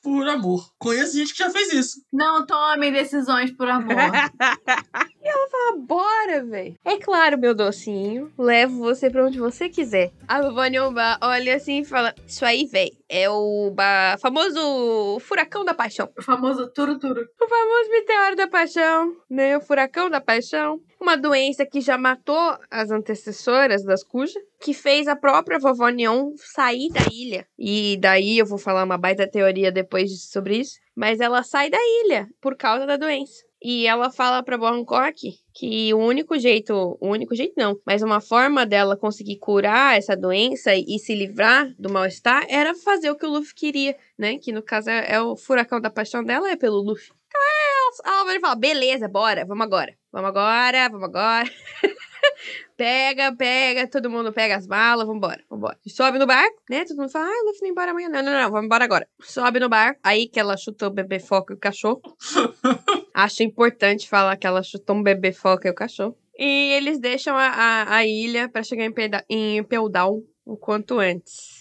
por amor. Conheço gente que já fez isso. Não tome decisões por amor. [LAUGHS] E ela fala, bora, velho. É claro, meu docinho. Levo você pra onde você quiser. A vovó Nyomba olha assim e fala, isso aí, velho, é o ba- famoso furacão da paixão. o famoso turo-turo. O famoso meteoro da paixão, né? O furacão da paixão. Uma doença que já matou as antecessoras das Cuja, que fez a própria vovó Neon sair da ilha. E daí eu vou falar uma baita teoria depois disso- sobre isso. Mas ela sai da ilha por causa da doença. E ela fala Bo Hancock que o único jeito, o único jeito não, mas uma forma dela conseguir curar essa doença e se livrar do mal-estar era fazer o que o Luffy queria, né? Que no caso é, é o furacão da paixão dela, é pelo Luffy. Então é, a Álvaro fala, beleza, bora, vamos agora. Vamos agora, vamos agora. [LAUGHS] pega, pega, todo mundo pega as malas, vambora, vambora. Sobe no barco, né? Todo mundo fala, ah, o Luffy embora amanhã. Não, não, não, vamos embora agora. Sobe no barco, aí que ela chutou o bebê foca e o cachorro. [LAUGHS] Acho importante falar que ela chutou um bebê foca e o cachorro. E eles deixam a, a, a ilha pra chegar em, Peda- em Down o quanto antes.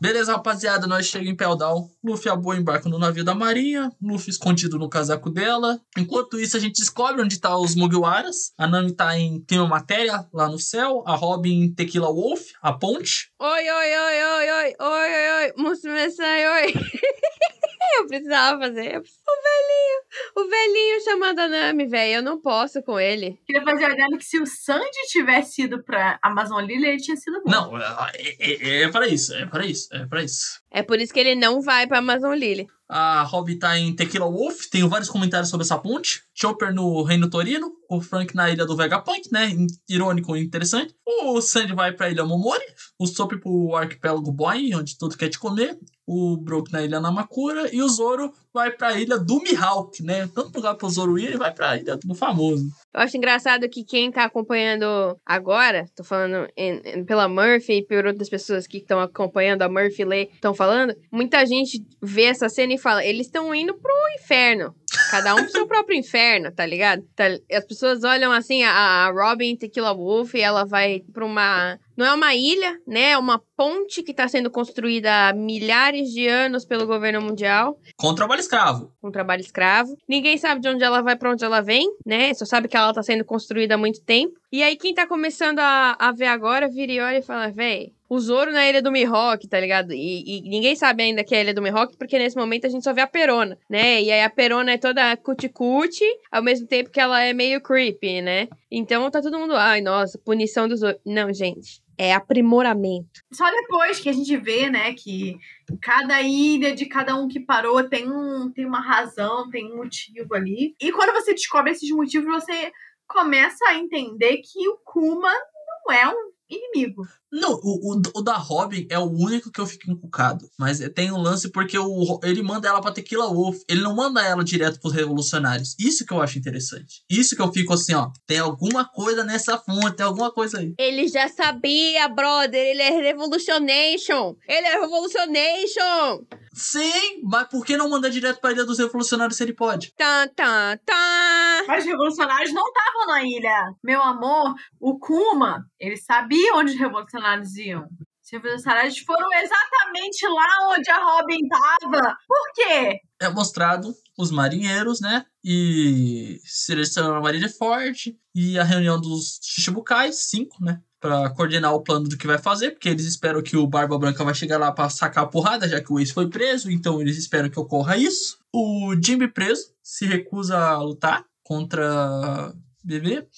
Beleza, rapaziada, nós chegamos em Pell Down. Luffy e a Boa embarcam no navio da marinha. Luffy escondido no casaco dela. Enquanto isso, a gente descobre onde tá os Mugiwaras. A Nami tá em Clima Matéria, lá no céu. A Robin em Tequila Wolf, a ponte. Oi, oi, oi, oi, oi, oi, oi, oi, Musume-san, oi. [LAUGHS] eu precisava fazer. O velhinho, o velhinho chamando a Nami, velho. Eu não posso com ele. Queria fazer olhando que se o Sandy tivesse ido pra Amazon Lily, ele tinha sido bom. Não, é, é, é pra isso, é pra isso, é pra isso. É por isso que ele não vai pra Amazon Lily. A Robin tá em Tequila Wolf. Tenho vários comentários sobre essa ponte. Chopper no Reino Torino. O Frank na ilha do Vegapunk, né? Irônico e interessante. O Sandy vai pra ilha Momori. O Sop pro arquipélago Boing, onde tudo quer te comer. O Brook na ilha Namakura. E o Zoro vai pra ilha do Mihawk, né? Tanto lugar pro Zoro ir, ele vai pra ilha do famoso. Eu acho engraçado que quem tá acompanhando agora, tô falando em- em- pela Murphy e por outras pessoas que estão acompanhando a Murphy ler, estão falando, muita gente vê essa cena Disney fala, eles estão indo pro inferno. Cada um pro seu próprio inferno, tá ligado? Tá- as pessoas olham assim, a, a Robin Tequila Wolf, ela vai pra uma. Não é uma ilha, né? É uma ponte que tá sendo construída há milhares de anos pelo governo mundial, Com trabalho escravo. com trabalho escravo. Ninguém sabe de onde ela vai, pra onde ela vem, né? Só sabe que ela tá sendo construída há muito tempo. E aí, quem tá começando a, a ver agora, vira e olha e fala, véi. O Zoro na Ilha do Mihawk, tá ligado? E, e ninguém sabe ainda que é a Ilha do Mihawk, porque nesse momento a gente só vê a Perona, né? E aí a Perona é toda cuticute, ao mesmo tempo que ela é meio creepy, né? Então tá todo mundo, ai, nossa, punição do Zoro. Não, gente, é aprimoramento. Só depois que a gente vê, né, que cada ilha de cada um que parou tem, um, tem uma razão, tem um motivo ali. E quando você descobre esses motivos, você começa a entender que o Kuma não é um inimigo. Não, o, o, o da Robin é o único que eu fico encucado. Mas tem um lance porque o, ele manda ela pra Tequila Wolf. Ele não manda ela direto pros revolucionários. Isso que eu acho interessante. Isso que eu fico assim, ó. Tem alguma coisa nessa fonte, tem alguma coisa aí. Ele já sabia, brother, ele é Revolutionation. Ele é Revolutionation. Sim, mas por que não mandar direto pra Ilha dos Revolucionários se ele pode? Tá, tá, tá. Mas os revolucionários não estavam na ilha. Meu amor, o Kuma, ele sabia onde os revolucionários iam. Os revolucionários foram exatamente lá onde a Robin tava. Por quê? É mostrado os marinheiros, né? E selecionam a Marineford e a reunião dos Shichibukais, cinco, né? Pra coordenar o plano do que vai fazer, porque eles esperam que o Barba Branca vai chegar lá pra sacar a porrada, já que o Ace foi preso, então eles esperam que ocorra isso. O Jimmy preso se recusa a lutar contra Bebê.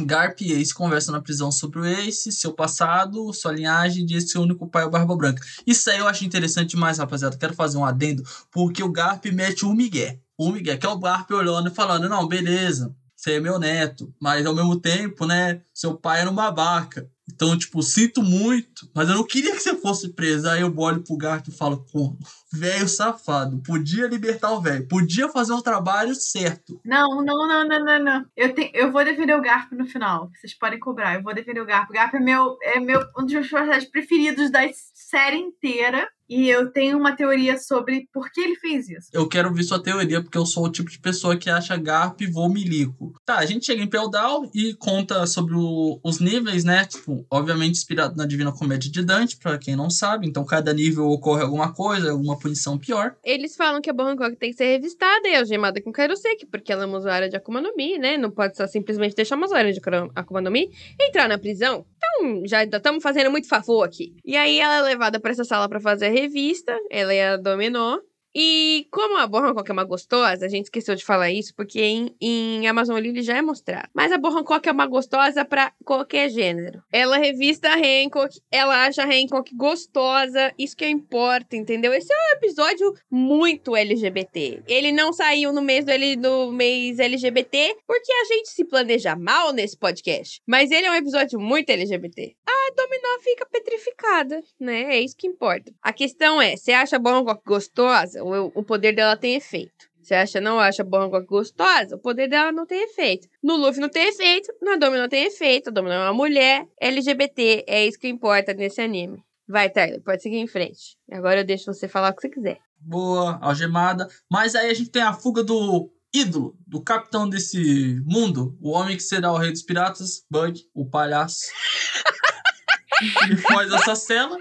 Garp e Ace conversam na prisão sobre o Ace, seu passado, sua linhagem e esse único pai o Barba Branca. Isso aí eu acho interessante demais, rapaziada. Quero fazer um adendo, porque o Garp mete um migué. O migué, que é o Garp olhando e falando, não, beleza, você é meu neto, mas ao mesmo tempo, né, seu pai era um babaca. Então, tipo, sinto muito, mas eu não queria que você fosse preso. Aí eu olho pro Garp e falo, como? Velho safado, podia libertar o velho, podia fazer o trabalho certo. Não, não, não, não, não, não. Eu, te, eu vou defender o Garp no final. Vocês podem cobrar. Eu vou defender o Garp. O Garp é, meu, é meu, um dos meus personagens preferidos da série inteira. E eu tenho uma teoria sobre por que ele fez isso. Eu quero ver sua teoria, porque eu sou o tipo de pessoa que acha Garp vou milico. Tá, a gente chega em Peldal e conta sobre o- os níveis, né? Tipo, obviamente inspirado na Divina Comédia de Dante, pra quem não sabe. Então, cada nível ocorre alguma coisa, alguma punição pior. Eles falam que a Hancock tem que ser revistada e algemada com Kairoseki, porque ela é uma usuária de Akuma no Mi, né? Não pode só simplesmente deixar uma usuária de Akuma no Mi entrar na prisão. Então, já estamos fazendo muito favor aqui. E aí ela é levada pra essa sala pra fazer a revista, ela é a dominou. E como a Borra Hancock é uma gostosa, a gente esqueceu de falar isso, porque em, em Amazon Lily já é mostrado. Mas a Borra Hancock é uma gostosa pra qualquer gênero. Ela revista a Hancock, ela acha a Hancock gostosa, isso que importa, entendeu? Esse é um episódio muito LGBT. Ele não saiu no mês do mês LGBT porque a gente se planeja mal nesse podcast. Mas ele é um episódio muito LGBT. A Dominó fica petrificada, né? É isso que importa. A questão é, você acha a Borra gostosa? O, o poder dela tem efeito. Você acha, não acha a Borra gostosa? O poder dela não tem efeito. No Luffy não tem efeito, na Dominó tem efeito. A Dominó é uma mulher LGBT. É isso que importa nesse anime. Vai, Tyler, pode seguir em frente. Agora eu deixo você falar o que você quiser. Boa, algemada. Mas aí a gente tem a fuga do ídolo, do capitão desse mundo, o homem que será o rei dos piratas, Bug, o palhaço. [LAUGHS] [LAUGHS] Foge dessa cela,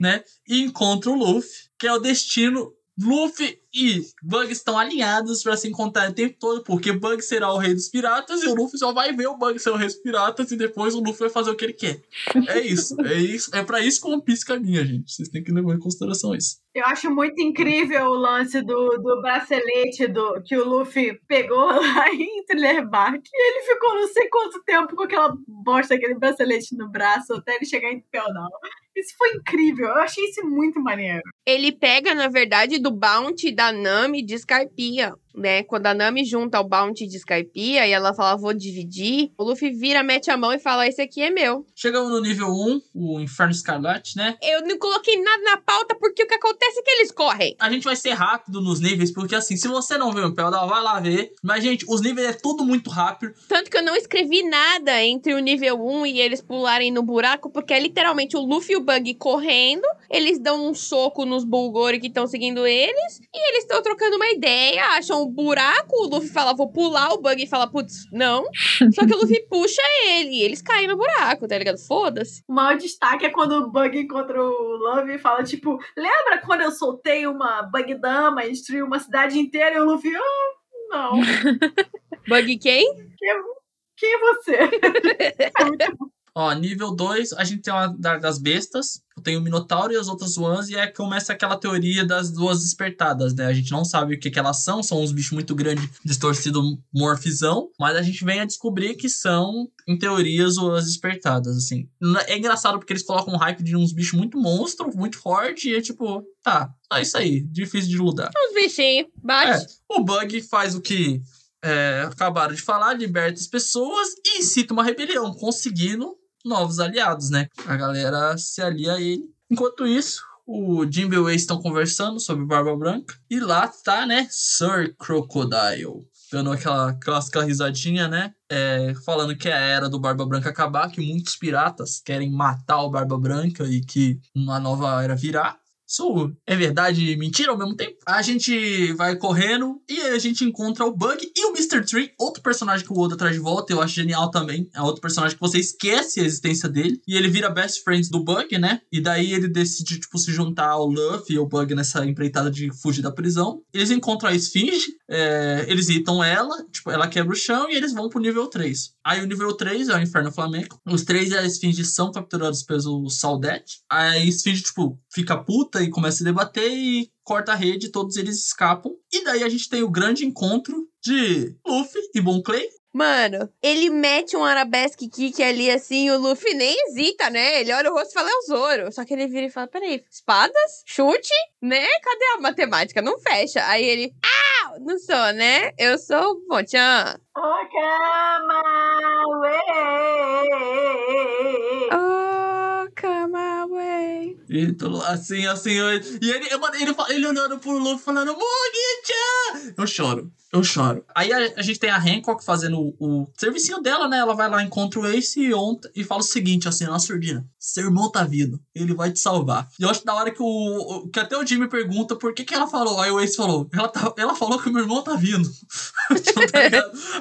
né? E encontra o Luffy, que é o destino. Luffy e Bug estão alinhados para se encontrar o tempo todo, porque Bug será o rei dos piratas e o Luffy só vai ver o Bug ser o rei dos piratas e depois o Luffy vai fazer o que ele quer. É isso, é isso, é para isso que o One Piece caminha, gente. Vocês têm que levar em consideração isso. Eu acho muito incrível o lance do, do bracelete do, que o Luffy pegou [LAUGHS] lá em Thriller Bark. E ele ficou não sei quanto tempo com aquela bosta, aquele bracelete no braço, até ele chegar em Peldal. Isso foi incrível. Eu achei isso muito maneiro. Ele pega, na verdade, do bounty da Nami de Scarpia. Né? Quando a Nami junta o Bounty de Skypiea e ela fala, vou dividir, o Luffy vira, mete a mão e fala, esse aqui é meu. Chegamos no nível 1, o Inferno Escarlate, né? Eu não coloquei nada na pauta porque o que acontece é que eles correm. A gente vai ser rápido nos níveis, porque assim, se você não viu o Peldal, vai lá ver. Mas, gente, os níveis é tudo muito rápido. Tanto que eu não escrevi nada entre o nível 1 e eles pularem no buraco, porque é literalmente o Luffy e o Bug correndo, eles dão um soco nos Bulgori que estão seguindo eles, e eles estão trocando uma ideia, acham um buraco, o Luffy fala, vou pular, o Bug fala, putz, não. Só que o Luffy [LAUGHS] puxa ele, e eles caem no buraco, tá ligado? Foda-se. O maior destaque é quando o Bug encontra o Love e fala, tipo, lembra quando eu soltei uma Bug Dama e destruiu uma cidade inteira e o Luffy, ah, não. [LAUGHS] Bug quem? Quem é você? [LAUGHS] É muito bom. Ó, nível 2, a gente tem uma da- das bestas, tem o Minotauro e as outras Ones, e aí começa aquela teoria das duas despertadas, né? A gente não sabe o que, que elas são, são uns bichos muito grandes, distorcido morfizão, mas a gente vem a descobrir que são, em teorias, as despertadas, assim. N- É engraçado porque eles colocam um hype de uns bichos muito monstro, muito forte, e é tipo, tá, é isso aí, difícil de lutar. Os bichinhos, bate. É, o Bug faz o que é, acabaram de falar, liberta as pessoas e incita uma rebelião, conseguindo novos aliados, né? A galera se alia a ele. Enquanto isso, o Jimby e o Ace estão conversando sobre Barba Branca. E lá tá, né, Sir Crocodile. Dando aquela clássica risadinha, né? É, falando que é a era do Barba Branca acabar, que muitos piratas querem matar o Barba Branca e que uma nova era virá. Isso é verdade e mentira ao mesmo tempo. A gente vai correndo e a gente encontra o Bug e o Mr. Tree, outro personagem que o Oda traz de volta, eu acho genial também. É outro personagem que você esquece a existência dele. E ele vira best friends do Bug, né? E daí ele decide, tipo, se juntar ao Luffy e ao Bug nessa empreitada de fugir da prisão. Eles encontram a Esfinge, é, eles irritam ela, tipo, ela quebra o chão e eles vão pro nível 3. Aí o nível 3 é o Inferno Flamengo. Os três e a Esfinge são capturados pelo Saudete. A Esfinge, tipo, fica puta e começa a debater e corta a rede, todos eles escapam. E daí a gente tem o grande encontro de Luffy e Bon Clay. Mano, ele mete um arabesque kick ali assim, e o Luffy nem hesita, né? Ele olha o rosto e fala, é o Zoro. Só que ele vira e fala, peraí, espadas? Chute? Né? Cadê a matemática? Não fecha. Aí ele, ah, não sou, né? Eu sou o Bonchan. Okama, ué. Oh, come away. E tô lá, assim, assim, eu- e ele, mano, ele, ele olhando pro Luffy falando, Mugi-chan! Eu choro, eu choro. Aí a, a gente tem a Hancock fazendo o, o servicinho dela, né? Ela vai lá, encontra o Ace e, e fala o seguinte, assim, na surdina, seu irmão tá vindo, ele vai te salvar. E eu acho da hora que o, que até o Jimmy pergunta por que que ela falou, aí o Ace falou, ela, tá, ela falou que o meu irmão tá vindo. [LAUGHS] Tipo, tá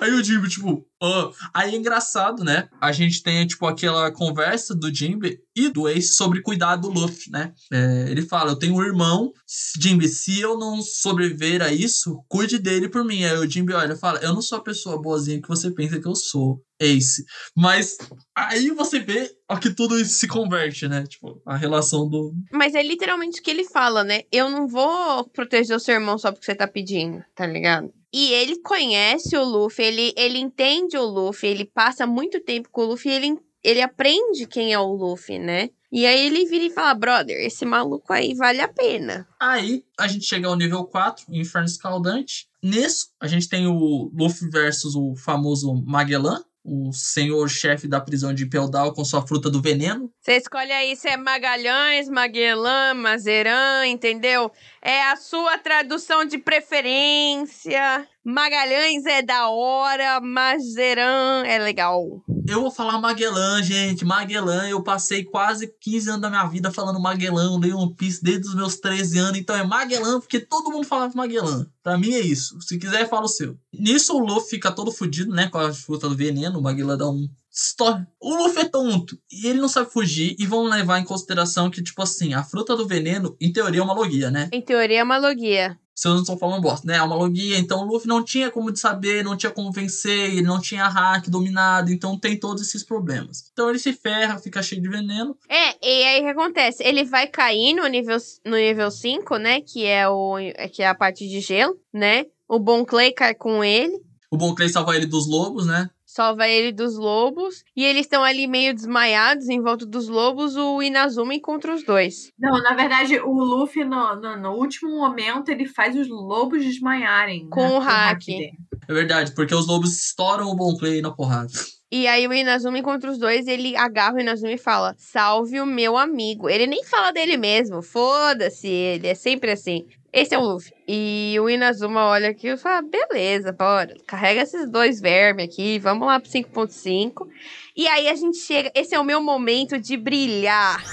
aí o Jimmy, tipo, ó. Aí é engraçado, né? A gente tem, tipo, aquela conversa do Jimby e do Ace sobre cuidar do Luffy, né? É, ele fala: Eu tenho um irmão, Jimby, se eu não sobreviver a isso, cuide dele por mim. Aí o Jimby olha e fala: Eu não sou a pessoa boazinha que você pensa que eu sou, Ace. Mas aí você vê ó, que tudo isso se converte, né? Tipo, a relação do. Mas é literalmente o que ele fala, né? Eu não vou proteger o seu irmão só porque você tá pedindo, tá ligado? E ele conhece o Luffy, ele, ele entende o Luffy, ele passa muito tempo com o Luffy, ele, ele aprende quem é o Luffy, né? E aí ele vira e fala, brother, esse maluco aí vale a pena. Aí a gente chega ao nível 4, o Inferno Escaldante. Nisso, a gente tem o Luffy versus o famoso Magellan, o senhor-chefe da prisão de Peldal com sua fruta do veneno. Você escolhe aí se é Magalhães, Magellan, Mazeran, entendeu? É a sua tradução de preferência. Magalhães é da hora, Mazeran é legal. Eu vou falar Magellan, gente. Magellan, eu passei quase 15 anos da minha vida falando Magellan. Eu leio One Piece desde os meus 13 anos. Então é Magellan, porque todo mundo falava Magellan. Pra mim é isso. Se quiser, fala o seu. Nisso o Luffy fica todo fudido, né? Com a fruta do veneno. O Magellan dá um. O Luffy é tonto. E ele não sabe fugir. E vão levar em consideração que, tipo assim, a fruta do veneno, em teoria, é uma logia, né? Em teoria é uma logia. Se eu não estou falando bosta, né? É uma logia, então o Luffy não tinha como de saber, não tinha como vencer, ele não tinha hack dominado, então tem todos esses problemas. Então ele se ferra, fica cheio de veneno. É, e aí o que acontece? Ele vai cair no nível, no nível 5, né? Que é, o, que é a parte de gelo, né? O Bon Clay cai com ele. O Bon Clay salva ele dos lobos, né? Salva ele dos lobos. E eles estão ali meio desmaiados em volta dos lobos. O Inazuma encontra os dois. Não, na verdade, o Luffy, no, no, no último momento, ele faz os lobos desmaiarem. né, Com o hack. É verdade, porque os lobos estouram o Bon Clay na porrada. E aí o Inazuma encontra os dois, ele agarra o Inazuma e fala: Salve o meu amigo. Ele nem fala dele mesmo, foda-se ele, é sempre assim. Esse é o Luffy. E o Inazuma olha aqui e fala: beleza, bora. Carrega esses dois vermes aqui, vamos lá pro 5.5. E aí a gente chega. Esse é o meu momento de brilhar.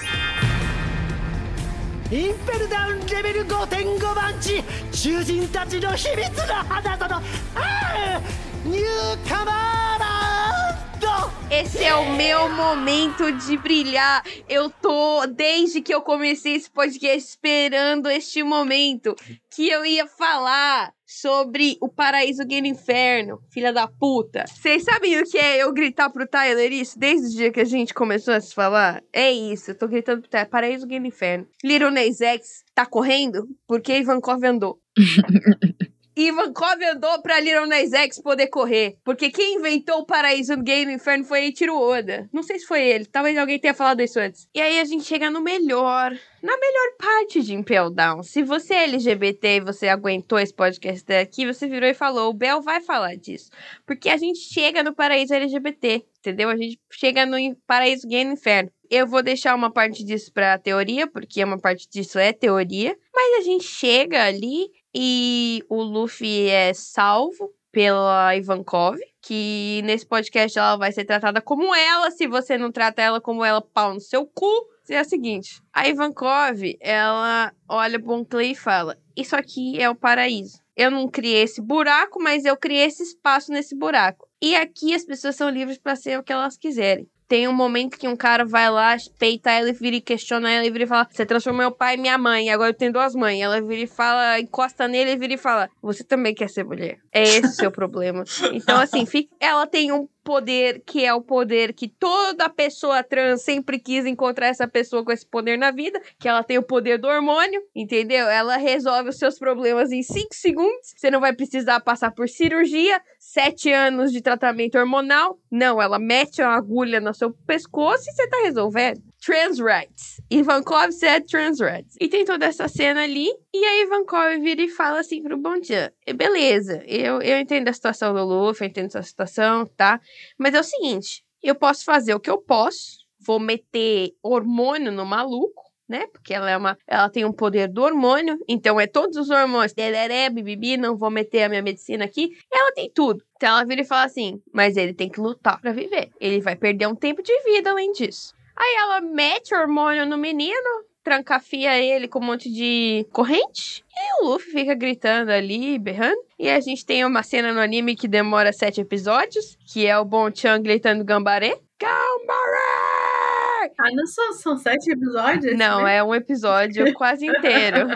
Esse é o meu momento de brilhar. Eu tô, desde que eu comecei esse podcast, esperando este momento que eu ia falar sobre o paraíso gay no inferno, filha da puta. Vocês sabem o que é eu gritar pro Tyler isso desde o dia que a gente começou a se falar? É isso, eu tô gritando pro Tyler, paraíso gay no inferno. Little Nas X tá correndo porque Ivankov andou. [LAUGHS] Ivankov andou pra Little Nas X poder correr. Porque quem inventou o paraíso no inferno foi Eiichiro Oda. Não sei se foi ele, talvez alguém tenha falado isso antes. E aí a gente chega no melhor, na melhor parte de Impel Down. Se você é LGBT e você aguentou esse podcast daqui, você virou e falou, o Bel vai falar disso. Porque a gente chega no paraíso LGBT, entendeu? A gente chega no paraíso no inferno. Eu vou deixar uma parte disso pra teoria, porque uma parte disso é teoria. Mas a gente chega ali e o Luffy é salvo pela Ivankov, que nesse podcast ela vai ser tratada como ela, se você não trata ela como ela, pau no seu cu. É o seguinte, a Ivankov, ela olha Bon Clay e fala, isso aqui é o paraíso. Eu não criei esse buraco, mas eu criei esse espaço nesse buraco. E aqui as pessoas são livres para ser o que elas quiserem. Tem um momento que um cara vai lá, peita ela e vira e questiona ela e vira e fala: Você transformou meu pai e minha mãe, agora eu tenho duas mães. Ela vira e fala, encosta nele e vira e fala: Você também quer ser mulher. É esse o seu problema. Então, assim, fica- ela tem um poder que é o poder que toda pessoa trans sempre quis encontrar essa pessoa com esse poder na vida, que ela tem o poder do hormônio, entendeu? Ela resolve os seus problemas em 5 segundos. Você não vai precisar passar por cirurgia, sete anos de tratamento hormonal. Não, ela mete uma agulha no seu pescoço e você tá resolvendo. Trans rights. Ivankov said trans rights. E tem toda essa cena ali. E aí Ivankov vira e fala assim pro Bon Chan. Beleza, eu, eu entendo a situação do Luffy, eu entendo essa situação, tá? Mas é o seguinte, eu posso fazer o que eu posso, vou meter hormônio no maluco, né? Porque ela é uma, ela tem um poder do hormônio, então é todos os hormônios, tereré, bibibi, não vou meter a minha medicina aqui. Ela tem tudo. Então ela vira e fala assim: "Mas ele tem que lutar pra viver. Ele vai perder um tempo de vida além disso". Aí ela mete hormônio no menino, trancafia ele com um monte de corrente. E o Luffy fica gritando ali, berrando. E a gente tem uma cena no anime que demora sete episódios, que é o Bon Chan gritando Gambaré. Gambaré! Ah, não são, são sete episódios? Não, né? é um episódio [LAUGHS] quase inteiro.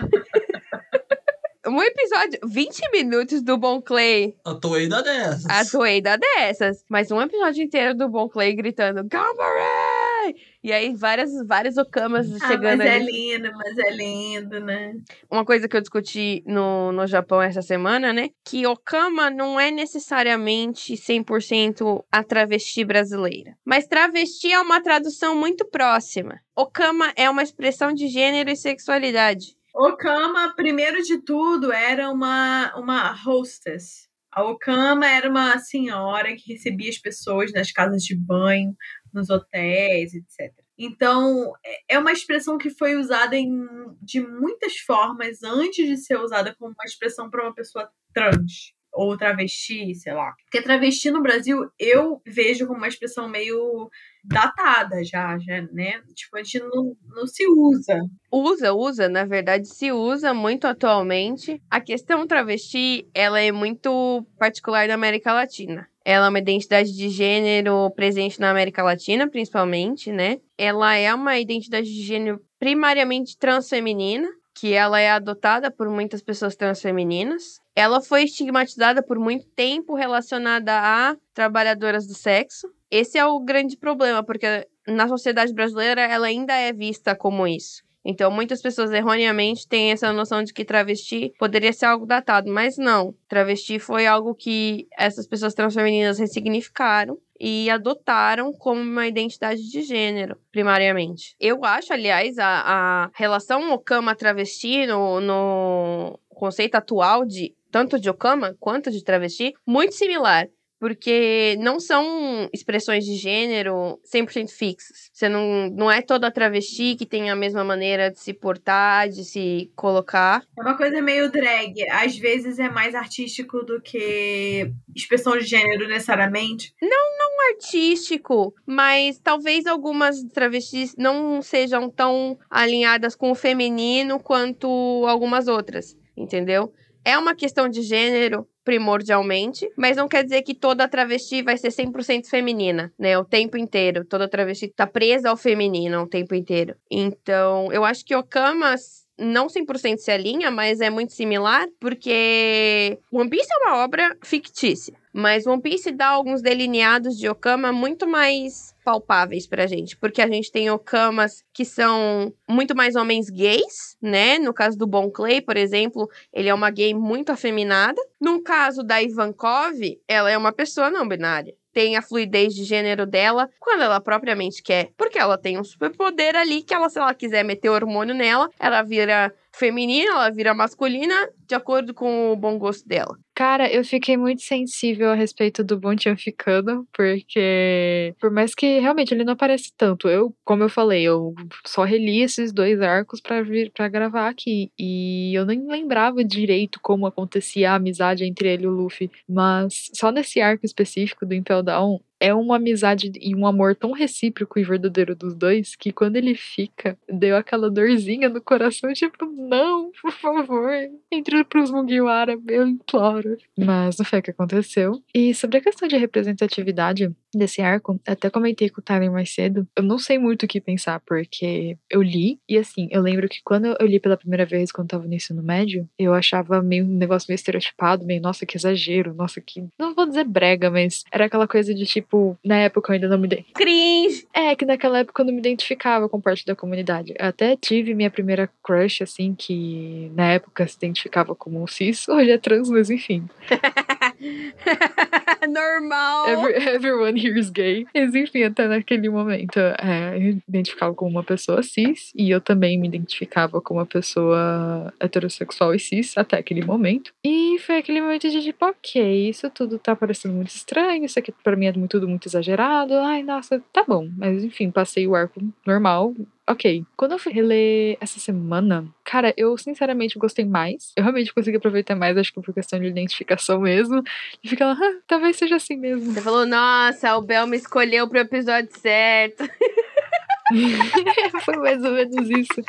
Um episódio, 20 minutos do Bon Clay, A toeida dessas. a doida dessas. Mas um episódio inteiro do Bon Clay gritando Gambaré! E aí várias, várias okamas Ah, chegando mas é ali. lindo, mas é lindo, né? uma coisa que eu discuti no, no Japão essa semana, né? Que Okama não é necessariamente 100% a travesti brasileira. Mas travesti é uma tradução muito próxima. Okama é uma expressão de gênero e sexualidade. Okama, primeiro de tudo, era uma, uma hostess. A Okama era uma senhora que recebia as pessoas nas casas de banho, nos hotéis, etc. Então, é- é uma expressão que foi usada em, de muitas formas antes de ser usada como uma expressão para uma pessoa trans ou travesti, sei lá. Porque travesti no Brasil eu vejo como uma expressão meio datada já, já né? Tipo, a gente não, não se usa. Usa, usa, na verdade se usa muito atualmente. A questão travesti, ela é muito particular da América Latina. Ela é uma identidade de gênero presente na América Latina, principalmente, né? Ela é uma identidade de gênero primariamente transfeminina, que ela é adotada por muitas pessoas transfemininas. Ela foi estigmatizada por muito tempo relacionada a trabalhadoras do sexo. Esse é o grande problema, porque na sociedade brasileira ela ainda é vista como isso. Então, muitas pessoas erroneamente têm essa noção de que travesti poderia ser algo datado, mas não. Travesti foi algo que essas pessoas transfemininas ressignificaram e adotaram como uma identidade de gênero, primariamente. Eu acho, aliás, a, a relação Okama-travesti no, no conceito atual de tanto de Okama quanto de travesti muito similar porque não são expressões de gênero 100% fixas. Você não, não é toda travesti que tem a mesma maneira de se portar, de se colocar. É uma coisa meio drag. Às vezes é mais artístico do que expressão de gênero necessariamente. Não, não artístico, mas talvez algumas travestis não sejam tão alinhadas com o feminino quanto algumas outras, entendeu? É uma questão de gênero, primordialmente, mas não quer dizer que toda travesti vai ser 100% feminina, né? O tempo inteiro. Toda travesti tá presa ao feminino o tempo inteiro. Então, eu acho que Okama não 100% se alinha, mas é muito similar, porque One Piece é uma obra fictícia. Mas One Piece dá alguns delineados de Okama muito mais palpáveis pra gente, porque a gente tem Okamas que são muito mais homens gays, né? No caso do Bon Clay, por exemplo, ele é uma gay muito afeminada. No caso da Ivankov, ela é uma pessoa não binária tem a fluidez de gênero dela quando ela propriamente quer. Porque ela tem um superpoder ali que ela, se ela quiser meter hormônio nela, ela vira feminina, ela vira masculina, de acordo com o bom gosto dela. Cara, eu fiquei muito sensível a respeito do Bontian ficando, porque por mais que realmente ele não aparece tanto, eu, como eu falei, eu só reli esses dois arcos para vir para gravar aqui e eu nem lembrava direito como acontecia a amizade entre ele e o Luffy, mas só nesse arco específico do Impel Down, é uma amizade e um amor tão recíproco e verdadeiro dos dois que quando ele fica, deu aquela dorzinha no coração, tipo, não, por favor, entre pros Mugiwara, eu imploro. Mas não foi o que aconteceu. E sobre a questão de representatividade desse arco, até comentei com o Tyler mais cedo, eu não sei muito o que pensar, porque eu li, e assim, eu lembro que quando eu li pela primeira vez, quando tava no ensino médio, eu achava meio um negócio meio estereotipado, meio, nossa, que exagero, nossa, que. Não vou dizer brega, mas era aquela coisa de tipo, tipo, na época eu ainda não me dei. Cringe! É, que naquela época eu não me identificava com parte da comunidade. Eu até tive minha primeira crush, assim, que na época se identificava como um cis, [LAUGHS] hoje é trans, mas enfim. [LAUGHS] [LAUGHS] Normal! Every, everyone here is gay. Mas enfim, até naquele momento é, eu identificava como uma pessoa cis e eu também me identificava como uma pessoa heterossexual e cis até aquele momento. E foi aquele momento de tipo, ok, isso tudo tá parecendo muito estranho, isso aqui pra mim é tudo muito exagerado. Ai, nossa, tá bom. Mas enfim, passei o arco normal. Ok. Quando eu fui reler essa semana, cara, eu sinceramente gostei mais. Eu realmente consegui aproveitar mais, acho que por questão de identificação mesmo. E fica lá, ah, talvez seja assim mesmo. Você falou, nossa, o Bel me escolheu pro episódio certo. [LAUGHS] [LAUGHS] Foi mais ou menos isso.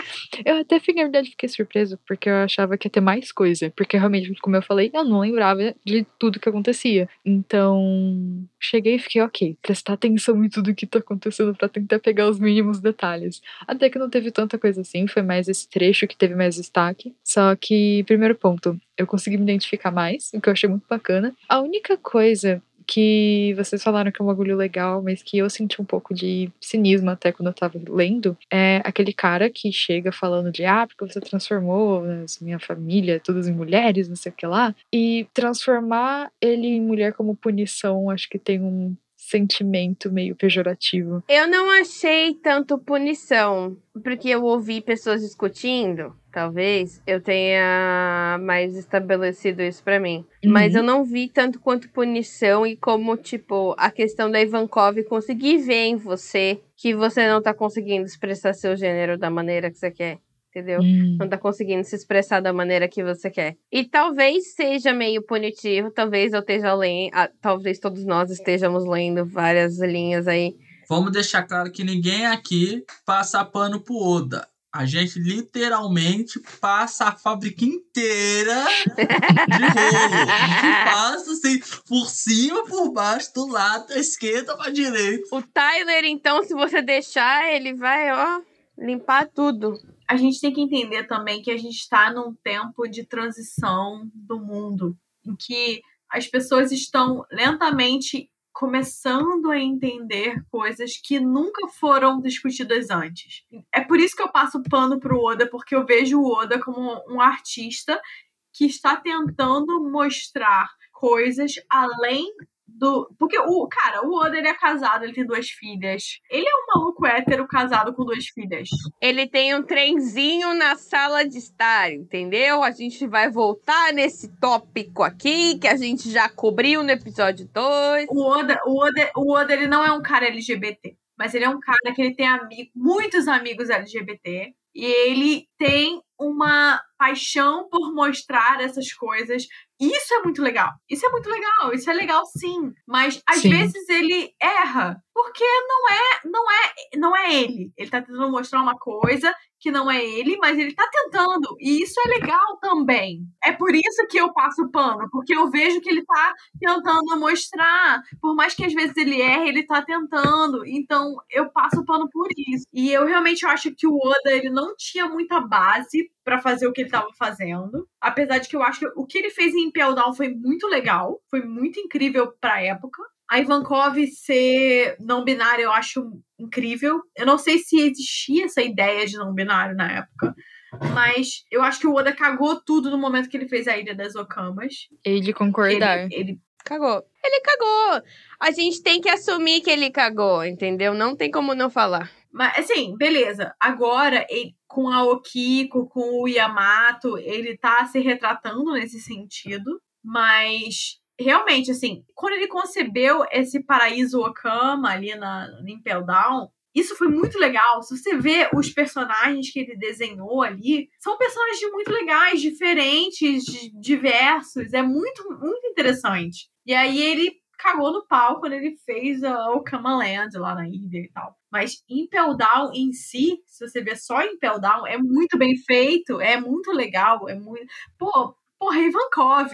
Eu até, na verdade, fiquei surpreso, porque eu achava que ia ter mais coisa. Porque realmente, como eu falei, eu não lembrava de tudo que acontecia. Então, cheguei e fiquei, ok, prestar atenção em tudo que tá acontecendo para tentar pegar os mínimos detalhes. Até que não teve tanta coisa assim, foi mais esse trecho que teve mais destaque. Só que, primeiro ponto, eu consegui me identificar mais, o que eu achei muito bacana. A única coisa que vocês falaram que é um bagulho legal, mas que eu senti um pouco de cinismo até quando eu tava lendo, é aquele cara que chega falando de ah, porque você transformou né, minha família, todas em mulheres, não sei o que lá, e transformar ele em mulher como punição, acho que tem um sentimento meio pejorativo. Eu não achei tanto punição, porque eu ouvi pessoas discutindo, talvez eu tenha mais estabelecido isso para mim. Uhum. Mas eu não vi tanto quanto punição e como, tipo, a questão da Ivankov conseguir ver em você que você não tá conseguindo expressar seu gênero da maneira que você quer entendeu? Hum. Não tá conseguindo se expressar da maneira que você quer. E talvez seja meio punitivo, talvez eu esteja lendo, ah, talvez todos nós estejamos lendo várias linhas aí. Vamos deixar claro que ninguém aqui passa pano pro Oda. A gente literalmente passa a fábrica inteira de rolo. A gente passa assim, por cima, por baixo, do lado, da esquerda pra direita. O Tyler, então, se você deixar, ele vai, ó, limpar tudo a gente tem que entender também que a gente está num tempo de transição do mundo, em que as pessoas estão lentamente começando a entender coisas que nunca foram discutidas antes. É por isso que eu passo pano pro Oda, porque eu vejo o Oda como um artista que está tentando mostrar coisas além do. Porque o, cara, o Oda ele é casado, ele tem duas filhas. Ele é um maluco hétero casado com duas filhas. Ele tem um trenzinho na sala de estar, entendeu? A gente vai voltar nesse tópico aqui que a gente já cobriu no episódio 2. O Oda, o Oda, o Oda ele não é um cara LGBT, mas ele é um cara que ele tem amigo, muitos amigos LGBT. E ele tem uma paixão por mostrar essas coisas isso é muito legal. Isso é muito legal. Isso é legal sim. Mas às Sim. vezes ele erra. Porque não é, não é, não é ele. Ele tá tentando mostrar uma coisa que não é ele, mas ele tá tentando. E isso é legal também. É por isso que eu passo pano, porque eu vejo que ele tá tentando mostrar. Por mais que às vezes ele erre, ele tá tentando. Então eu passo pano por isso. E eu realmente acho que o Oda ele não tinha muita base pra fazer o que ele tava fazendo. Apesar de que eu acho que o que ele fez em Impel Down foi muito legal, foi muito incrível pra época. A Ivankov ser não binária eu acho incrível. Eu não sei se existia essa ideia de não binário na época. Mas eu acho que o Oda cagou tudo no momento que ele fez a Ilha das Okamas. Hei de concordar. Ele, ele Cagou. Ele cagou. A gente tem que assumir que ele cagou, entendeu? Não tem como não falar. Mas, assim, beleza. Agora, ele- com a Okiko, com o Yamato, ele tá se retratando nesse sentido. Mas, realmente, assim, quando ele concebeu esse paraíso Okama ali na, no Impel Down, isso foi muito legal. Se você vê os personagens que ele desenhou ali, são personagens muito legais, diferentes, di- diversos. É muito, muito interessante. E aí ele cagou no pau quando ele fez a Okama Land lá na ilha e tal. Mas Impel Down em si, se você ver só Impel Down, é muito bem feito, é muito legal, é muito. Pô, porra, Ivankov.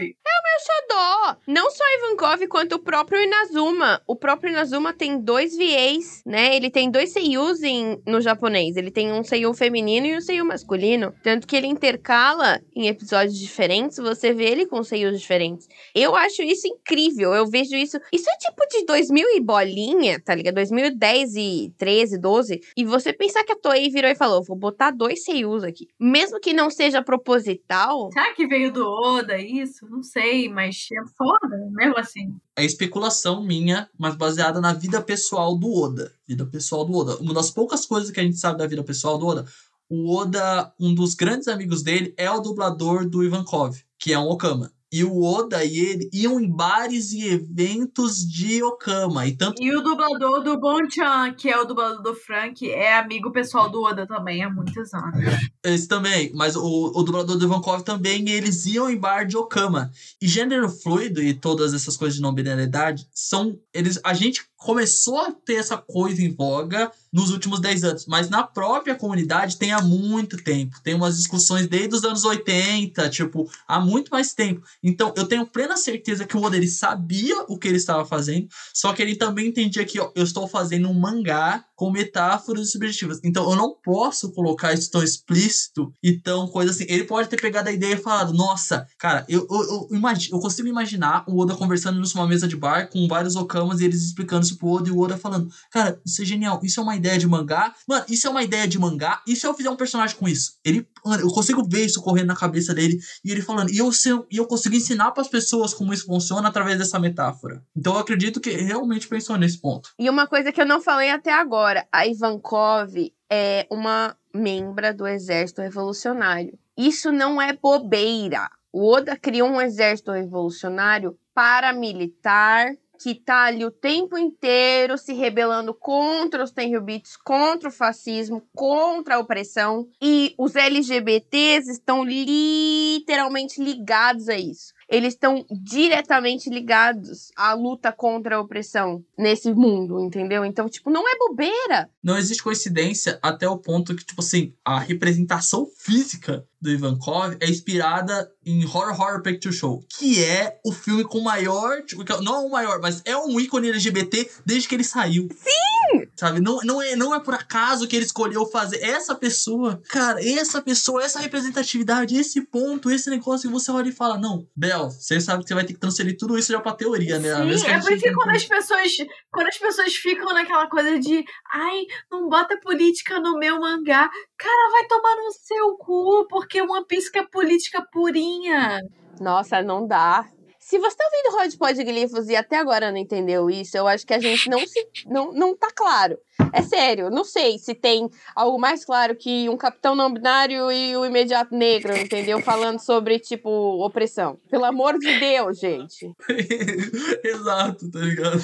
Xodó. Não só Ivankov, quanto o próprio Inazuma. O próprio Inazuma tem dois VAs, né? Ele tem dois seiyus em, no japonês. Ele tem um seiyu feminino e um seiyu masculino. Tanto que ele intercala em episódios diferentes, você vê ele com seius diferentes. Eu acho isso incrível. Eu vejo isso. Isso é tipo de 2000 e bolinha, tá ligado? 2010 e 13, 12. E você pensar que a Toei virou e falou: vou botar dois seiyus aqui. Mesmo que não seja proposital. Será que veio do Oda isso? Não sei, mas é foda, mesmo assim. É especulação minha, mas baseada na vida pessoal do Oda. Vida pessoal do Oda. Uma das poucas coisas que a gente sabe da vida pessoal do Oda, o Oda, um dos grandes amigos dele é o dublador do Ivankov, que é um Okama. E o Oda e ele iam em bares e eventos de Okama. E tanto E o dublador do Bonchan, que é o dublador do Frank, é amigo pessoal do Oda também há muitos anos. Esse também, mas o, o dublador do Ivankov também, eles iam em bar de Okama. E gênero fluido e todas essas coisas de não binariedade são. Eles, a gente começou a ter essa coisa em voga nos últimos 10 anos, mas na própria comunidade tem há muito tempo. Tem umas discussões desde os anos 80, tipo, há muito mais tempo. Então eu tenho plena certeza que o Oda ele sabia o que ele estava fazendo, só que ele também entendia que ó, eu estou fazendo um mangá com metáforas subjetivas. Então eu não posso colocar isso tão explícito e tão coisa assim. Ele pode ter pegado a ideia e falado: Nossa, cara, eu, eu, eu, eu consigo imaginar o Oda conversando numa mesa de bar com vários Okamas e eles explicando isso pro Oda e o Oda falando: Cara, isso é genial, isso é uma ideia de mangá. Mano, isso é uma ideia de mangá. E se eu fizer um personagem com isso? Ele, mano, eu consigo ver isso correndo na cabeça dele e ele falando, e eu, eu consigo ensinar para as pessoas como isso funciona através dessa metáfora. Então eu acredito que realmente pensou nesse ponto. E uma coisa que eu não falei até agora, a Ivankov é uma membra do Exército Revolucionário. Isso não é bobeira. O Oda criou um exército revolucionário paramilitar que tá ali o tempo inteiro se rebelando contra os Tenryubits, contra o fascismo, contra a opressão. E os LGBTs estão literalmente ligados a isso. Eles estão diretamente ligados à luta contra a opressão nesse mundo, entendeu? Então, tipo, não é bobeira. Não existe coincidência até o ponto que, tipo assim, a representação física do Ivankov é inspirada em Horror Horror Picture Show, que é o filme com maior, tipo, é- não é o maior, mas é um ícone LGBT desde que ele saiu. Sim! Sabe, não, não, é, não é por acaso que ele escolheu fazer essa pessoa, cara, essa pessoa, essa representatividade, esse ponto, esse negócio que você olha e fala, não, Bel, você sabe que você vai ter que transferir tudo isso já pra teoria, né? Sim, é por isso que quando as pessoas, quando as pessoas ficam naquela coisa de ai, não bota política no meu mangá, cara, vai tomar no seu cu, porque One Piece que é política purinha. Nossa, não dá. Se você tá ouvindo Rod Podglifos e até agora não entendeu isso, eu acho que a gente não se. não, não tá claro. É sério, não sei se tem algo mais claro que um capitão não binário e o imediato negro, entendeu? Falando sobre, tipo, opressão. Pelo amor de Deus, gente. [LAUGHS] Exato, tá ligado?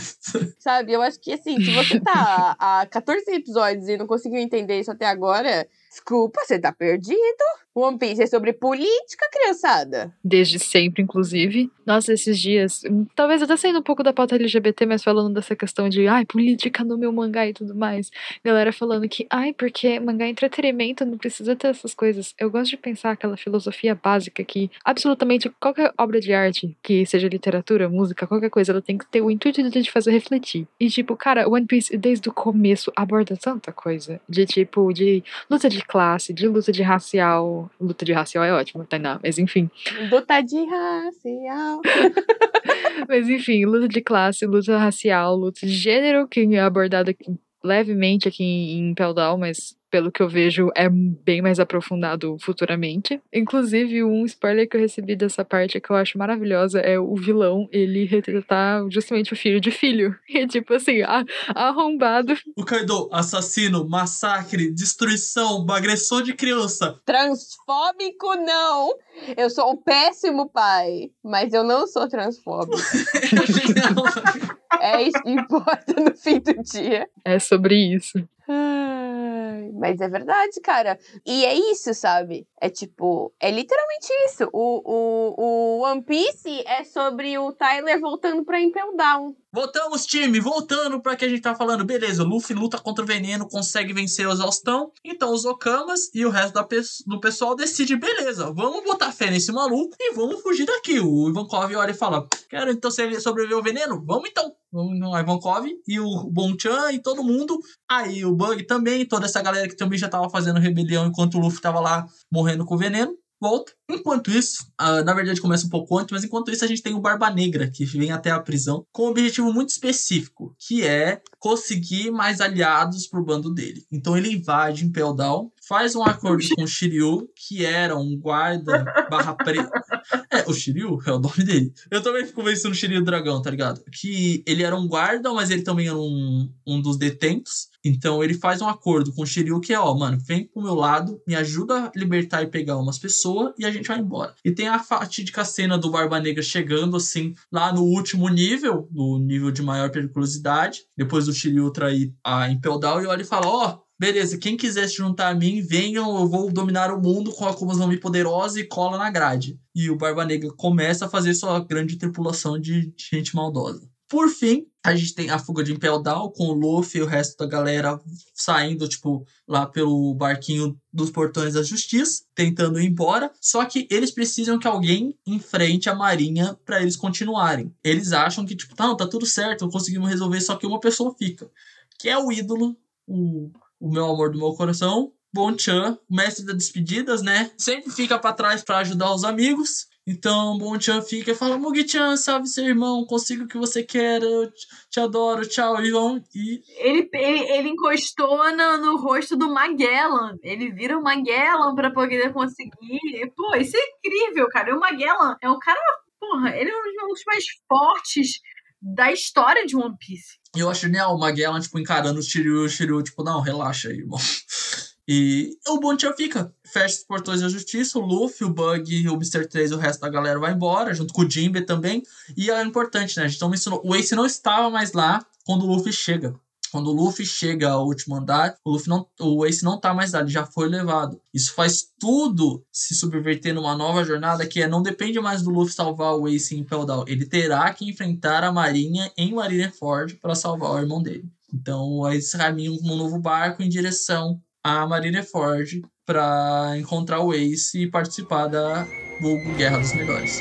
Sabe? Eu acho que assim, se você tá há 14 episódios e não conseguiu entender isso até agora, desculpa, você tá perdido. One Piece é sobre política, criançada. Desde sempre, inclusive. Nossa, esses dias, hum, talvez até saindo um pouco da pauta LGBT, mas falando dessa questão de, ai, política no meu mangá e tudo mais. Galera falando que, ai, porque mangá é entretenimento, não precisa ter essas coisas. Eu gosto de pensar aquela filosofia básica que absolutamente qualquer obra de arte, que seja literatura, música, qualquer coisa, ela tem que ter o intuito de te fazer refletir. E, tipo, cara, One Piece, desde o começo, aborda tanta coisa. De, tipo, de luta de classe, de luta de racial. Luta de racial é ótimo, Tainá, mas enfim. Luta de racial. [LAUGHS] Mas enfim, luta de classe, luta racial, luta de gênero, que é abordado aqui- levemente aqui em Down, mas pelo que eu vejo é bem mais aprofundado futuramente. Inclusive, um spoiler que eu recebi dessa parte que eu acho maravilhosa é o vilão, ele retratar justamente o filho de filho. [LAUGHS] E tipo assim, a- arrombado. O Kaido, assassino, massacre, destruição, agressor de criança. Transfóbico, não. Eu sou um péssimo pai, mas eu não sou transfóbico. [LAUGHS] [LAUGHS] É isso que importa no fim do dia. É sobre isso. Ai, Mas é verdade, cara. E é isso, sabe? É tipo, é literalmente isso. O, o, o One Piece é sobre o Tyler voltando pra Impel Down. Voltamos, time, voltando pra que a gente tá falando. Beleza, o Luffy luta contra o veneno, consegue vencer o exaustão. Então os Okamas e o resto da pe- do pessoal decide, beleza, vamos botar fé nesse maluco e vamos fugir daqui. O Ivankov olha e fala: Quero então sobreviver ao veneno? Vamos então. O Ivankov e o Bonchan e todo mundo. Aí o Bug também, toda essa galera que também já tava fazendo rebelião enquanto o Luffy tava lá morrendo com veneno. Volta. Enquanto isso, ah, na verdade começa um pouco antes, mas enquanto isso a gente tem o Barba Negra, que vem até a prisão, com um objetivo muito específico, que é conseguir mais aliados pro bando dele. Então ele invade Impel Down, faz um acordo com o Shiryu, que era um guarda barra preto. É, o Shiryu é o nome dele. Eu também fico pensando no Shiryu Dragão, tá ligado? Que ele era um guarda, mas ele também era um, um dos detentos. Então ele faz um acordo com o Shiryu que é, ó, mano, vem pro meu lado, me ajuda a libertar e pegar umas pessoas e a gente vai embora. E tem a fatídica cena do Barba Negra chegando, assim, lá no último nível, no nível de maior periculosidade, depois do Shiryu trair a Impel Down, e olha e fala, ó, beleza, quem quiser se juntar a mim, venham, eu vou dominar o mundo com a Akuma no Mi poderosa e cola na grade. E o Barba Negra começa a fazer sua grande tripulação de gente maldosa. Por fim, a gente tem a fuga de Impel Down com o Luffy e o resto da galera saindo, tipo, lá pelo barquinho dos portões da justiça, tentando ir embora. Só que eles precisam que alguém enfrente a marinha para eles continuarem. Eles acham que, tipo, não, tá tudo certo, conseguimos resolver, só que uma pessoa fica. Que é o ídolo, o, o meu amor do meu coração, Bonchan, mestre das despedidas, né? Sempre fica para trás para ajudar os amigos. Então, Bonchan fica e fala: Mugi-chan, salve seu irmão, consigo o que você quer, eu te- adoro, tchau, Ivan. E Ele, ele, ele encostou no, no rosto do Magellan. Ele vira o Magellan pra poder conseguir. Pô, isso é incrível, cara. O Magellan é um cara, porra, ele é um dos mais fortes da história de One Piece. Eu acho genial o Magellan, tipo, encarando o Shiryu, o Shiryu, tipo, não, relaxa aí, irmão. [LAUGHS] E o Bonchan fica, fecha os portões da justiça, o Luffy, o Bug, o Mr. 3 e o resto da galera vai embora, junto com o Jinbe também. E é importante, né? A gente não mencionou, o Ace não estava mais lá quando o Luffy chega. Quando o Luffy chega ao último andar, o, Luffy não, o Ace não tá mais lá, ele já foi levado. Isso faz tudo se subverter numa nova jornada que é não depende mais do Luffy salvar o Ace em Impel Down. Ele terá que enfrentar a Marinha em Marineford para salvar o irmão dele. Então, eles caminham com um novo barco em direção a Marineford pra encontrar o Ace e participar da Guerra dos Melhores.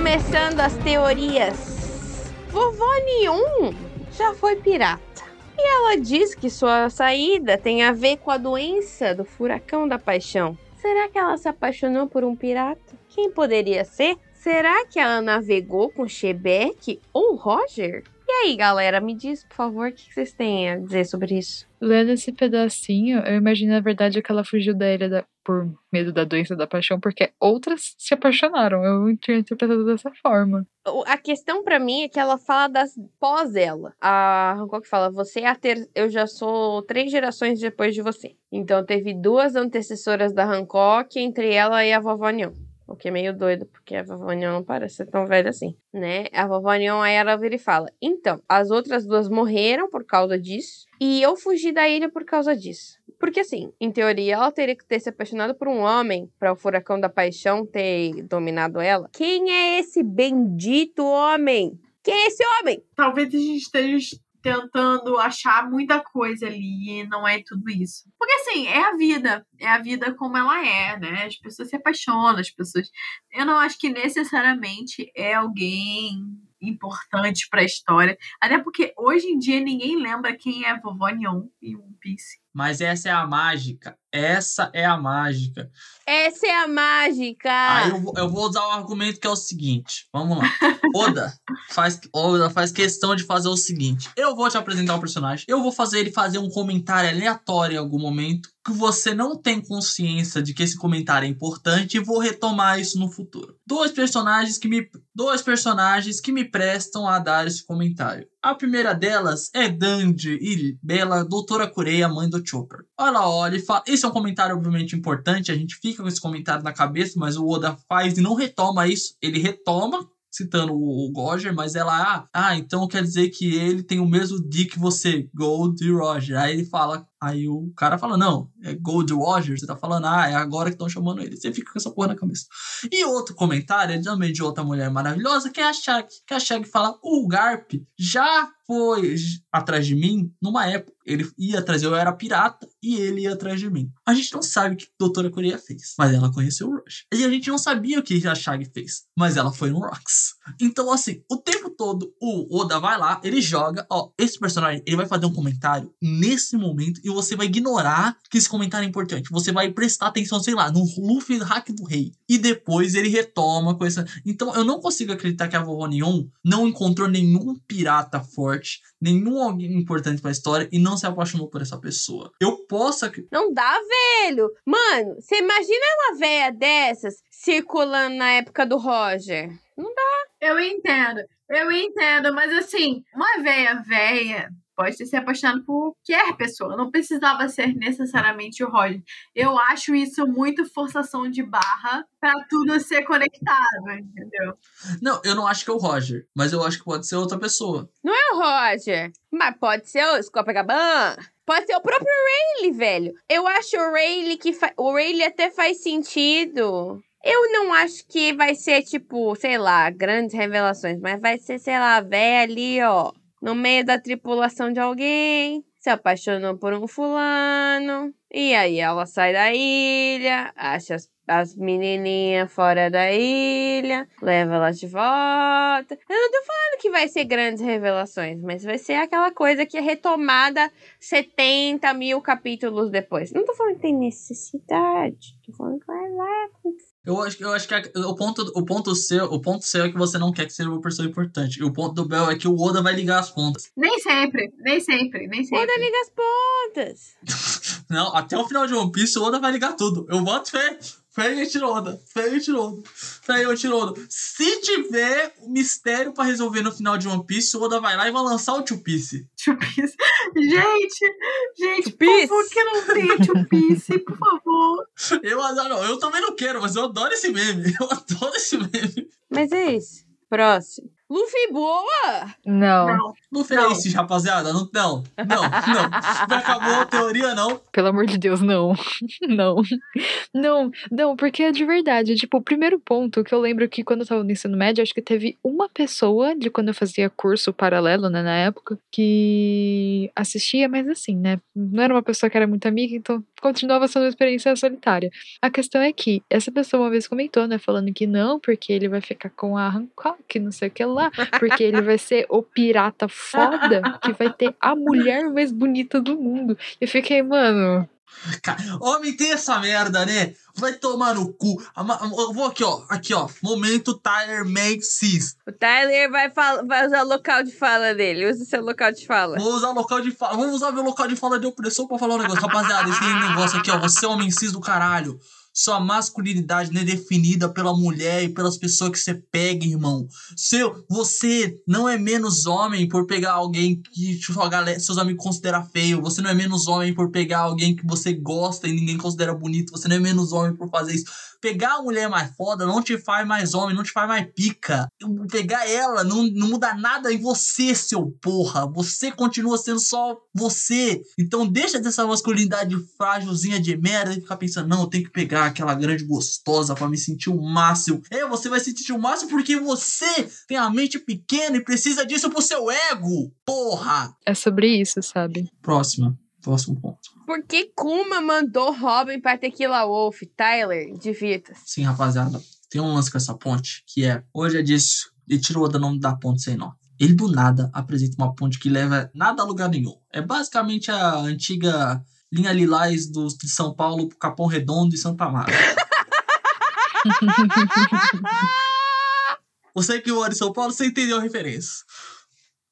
Começando as teorias. Vovó Neon já foi pirata. E ela diz que sua saída tem a ver com a doença do furacão da paixão. Será que ela se apaixonou por um pirata? Quem poderia ser? Será que ela navegou com Shebeck ou Roger? E aí, galera, me diz, por favor, o que vocês têm a dizer sobre isso? Lendo esse pedacinho, eu imagino na verdade que ela fugiu da ilha da- por medo da doença da paixão, porque outras se apaixonaram. Eu tinha interpretado dessa forma. A questão pra mim é que ela fala das pós ela. A Hancock fala: você é a ter... eu já sou três gerações depois de você. Então teve duas antecessoras da Hancock, entre ela e a vovó Neon. O que é meio doido, porque a vovó Neon não parece ser tão velha assim, né? A vovó Neon aí ela vira e fala: então, as outras duas morreram por causa disso, e eu fugi da ilha por causa disso. Porque assim, em teoria, ela teria que ter se apaixonado por um homem para o furacão da paixão ter dominado ela. Quem é esse bendito homem? Quem é esse homem? Talvez a gente esteja tentando achar muita coisa ali e não é tudo isso. Porque assim, é a vida. É a vida como ela é, né? As pessoas se apaixonam, as pessoas. Eu não acho que necessariamente é alguém importante pra história. Até porque hoje em dia ninguém lembra quem é a vovó Neon e One Piece. Mas essa é a mágica. Essa é a mágica. Essa é a mágica! Aí eu, vou- eu vou usar o argumento que é o seguinte. Vamos lá. Oda [LAUGHS] faz, Oda faz questão de fazer o seguinte. Eu vou te apresentar o personagem. Eu vou fazer ele fazer um comentário aleatório em algum momento. Que você não tem consciência de que esse comentário é importante. E vou retomar isso no futuro. Dois personagens que me. Dois personagens que me prestam a dar esse comentário. A primeira delas é Dandy e Bela, doutora Kureia, mãe do Chopper. Ela olha e fala. Esse é um comentário, obviamente, importante. A gente fica com esse comentário na cabeça, mas o Oda faz e não retoma isso. Ele retoma. Citando o Roger, mas ela, ah, ah, então quer dizer que ele tem o mesmo D que você, Gold e Roger. Aí ele fala, aí o cara fala, não, é Gold Roger, você tá falando, ah, é agora que estão chamando ele. Você fica com essa porra na cabeça. E outro comentário também de outra mulher maravilhosa, que é a Shag. Que a Shag fala: o Garp já foi atrás de mim numa época. Ele ia atrás, eu era pirata e ele ia atrás de mim. A gente não sabe o que a Doutora Coreia fez, mas ela conheceu o Rush. E a gente não sabia o que a Shag fez, mas ela foi no Rocks. Então, assim, o tempo todo o Oda vai lá, ele joga, ó, esse personagem, ele vai fazer um comentário nesse momento e você vai ignorar que esse comentário é importante. Você vai prestar atenção, sei lá, no Luffy Hack do Rei. E depois ele retoma com essa. Então eu não consigo acreditar que a vovó Neon não encontrou nenhum pirata forte, nenhum alguém importante pra história e não se apaixonou por essa pessoa. Eu posso Não dá, velho! Mano, você imagina uma véia dessas circulando na época do Roger? Eu entendo, eu entendo, mas assim, uma véia véia pode ter se apaixonado por qualquer pessoa, não precisava ser necessariamente o Roger. Eu acho isso muito forçação de barra pra tudo ser conectado, entendeu? Não, eu não acho que é o Roger, mas eu acho que pode ser outra pessoa. Não é o Roger, mas pode ser o Copacabana. Pode ser o próprio Rayleigh, velho. Eu acho o Rayleigh que fa... o Rayleigh até faz sentido. Eu não acho que vai ser, tipo, sei lá, grandes revelações, mas vai ser, sei lá, a véia ali, ó, no meio da tripulação de alguém, se apaixonou por um fulano, e aí ela sai da ilha, acha as, as menininhas fora da ilha, leva elas de volta. Eu não tô falando que vai ser grandes revelações, mas vai ser aquela coisa que é retomada 70 mil capítulos depois. Não tô falando que tem necessidade, tô falando que vai lá acontecer. Eu acho, que- eu acho que a- o ponto, o, ponto seu, o ponto seu é que você não quer que seja uma pessoa importante. E o ponto do Bel é que o Oda vai ligar as pontas. Nem sempre, nem sempre, nem sempre. Oda liga as pontas. [LAUGHS] Não, até o final de One Piece o Oda vai ligar tudo. Eu boto fé. Fé em Etiroda. Fé em Etiroda. Se tiver um mistério pra resolver no final de One Piece, o Oda vai lá e vai lançar o Two Piece. Two Piece. Gente, gente, por favor, que não tenha Two Piece, por favor. Eu adoro. Eu também não quero, mas eu adoro esse meme. [LAUGHS] Eu adoro esse meme. Mas é isso. Próximo. Luffy boa! Não, Não. Luffy Não. é esse, rapaziada. Não, não, não, não. Não acabou a teoria, não. pelo amor de Deus, não. [LAUGHS] não. Não, não, porque é de verdade. Tipo, o primeiro ponto que eu lembro que quando eu tava no ensino médio, acho que teve uma pessoa de quando eu fazia curso paralelo, né, na época, que assistia, mas assim, né? Não era uma pessoa que era muito amiga, então continuava sendo uma experiência solitária. A questão é que essa pessoa uma vez comentou, né, falando que não, porque ele vai ficar com a Hancock, não sei o que lá, porque ele vai ser o pirata foda que vai ter a mulher mais bonita do mundo. Eu fiquei, mano, Homem tem essa merda, né? Vai tomar no cu. Eu vou aqui, ó. Aqui, ó. Momento Tyler Makes Cis. O Tyler vai, fala- vai usar o local de fala dele. Usa o seu local de fala. Vou usar o local de fala. Vamos usar meu local de fala de opressor pra falar um negócio. Rapaziada, esse negócio aqui, ó. Você é homem cis do caralho. Sua masculinidade não é definida pela mulher e pelas pessoas que você pega, irmão. Seu, você não é menos homem por pegar alguém que sua galera, seus amigos consideram feio. Você não é menos homem por pegar alguém que você gosta e ninguém considera bonito. Você não é menos homem por fazer isso. Pegar a mulher mais foda não te faz mais homem, não te faz mais pica. Pegar ela não, não muda nada em você, seu porra. Você continua sendo só você. Então deixa dessa masculinidade frágilzinha de merda e ficar pensando, não, eu tenho que pegar aquela grande gostosa pra me sentir o máximo. É, você vai se sentir o máximo porque você tem a mente pequena e precisa disso pro seu ego. Porra! é sobre isso, sabe? Próxima. Próximo ponto. Por que Kuma mandou Robin pra Tequila Wolf? Tyler, divirta-se. Sim, rapaziada. Tem um lance com essa ponte que é. Hoje é disso. Ele tirou o nome da ponte sem nó. Ele do nada apresenta uma ponte que leva nada a lugar nenhum. É basicamente a antiga linha lilás do, de São Paulo pro Capão Redondo e Santa Amaro. [LAUGHS] Você que mora em São Paulo, você entendeu a referência.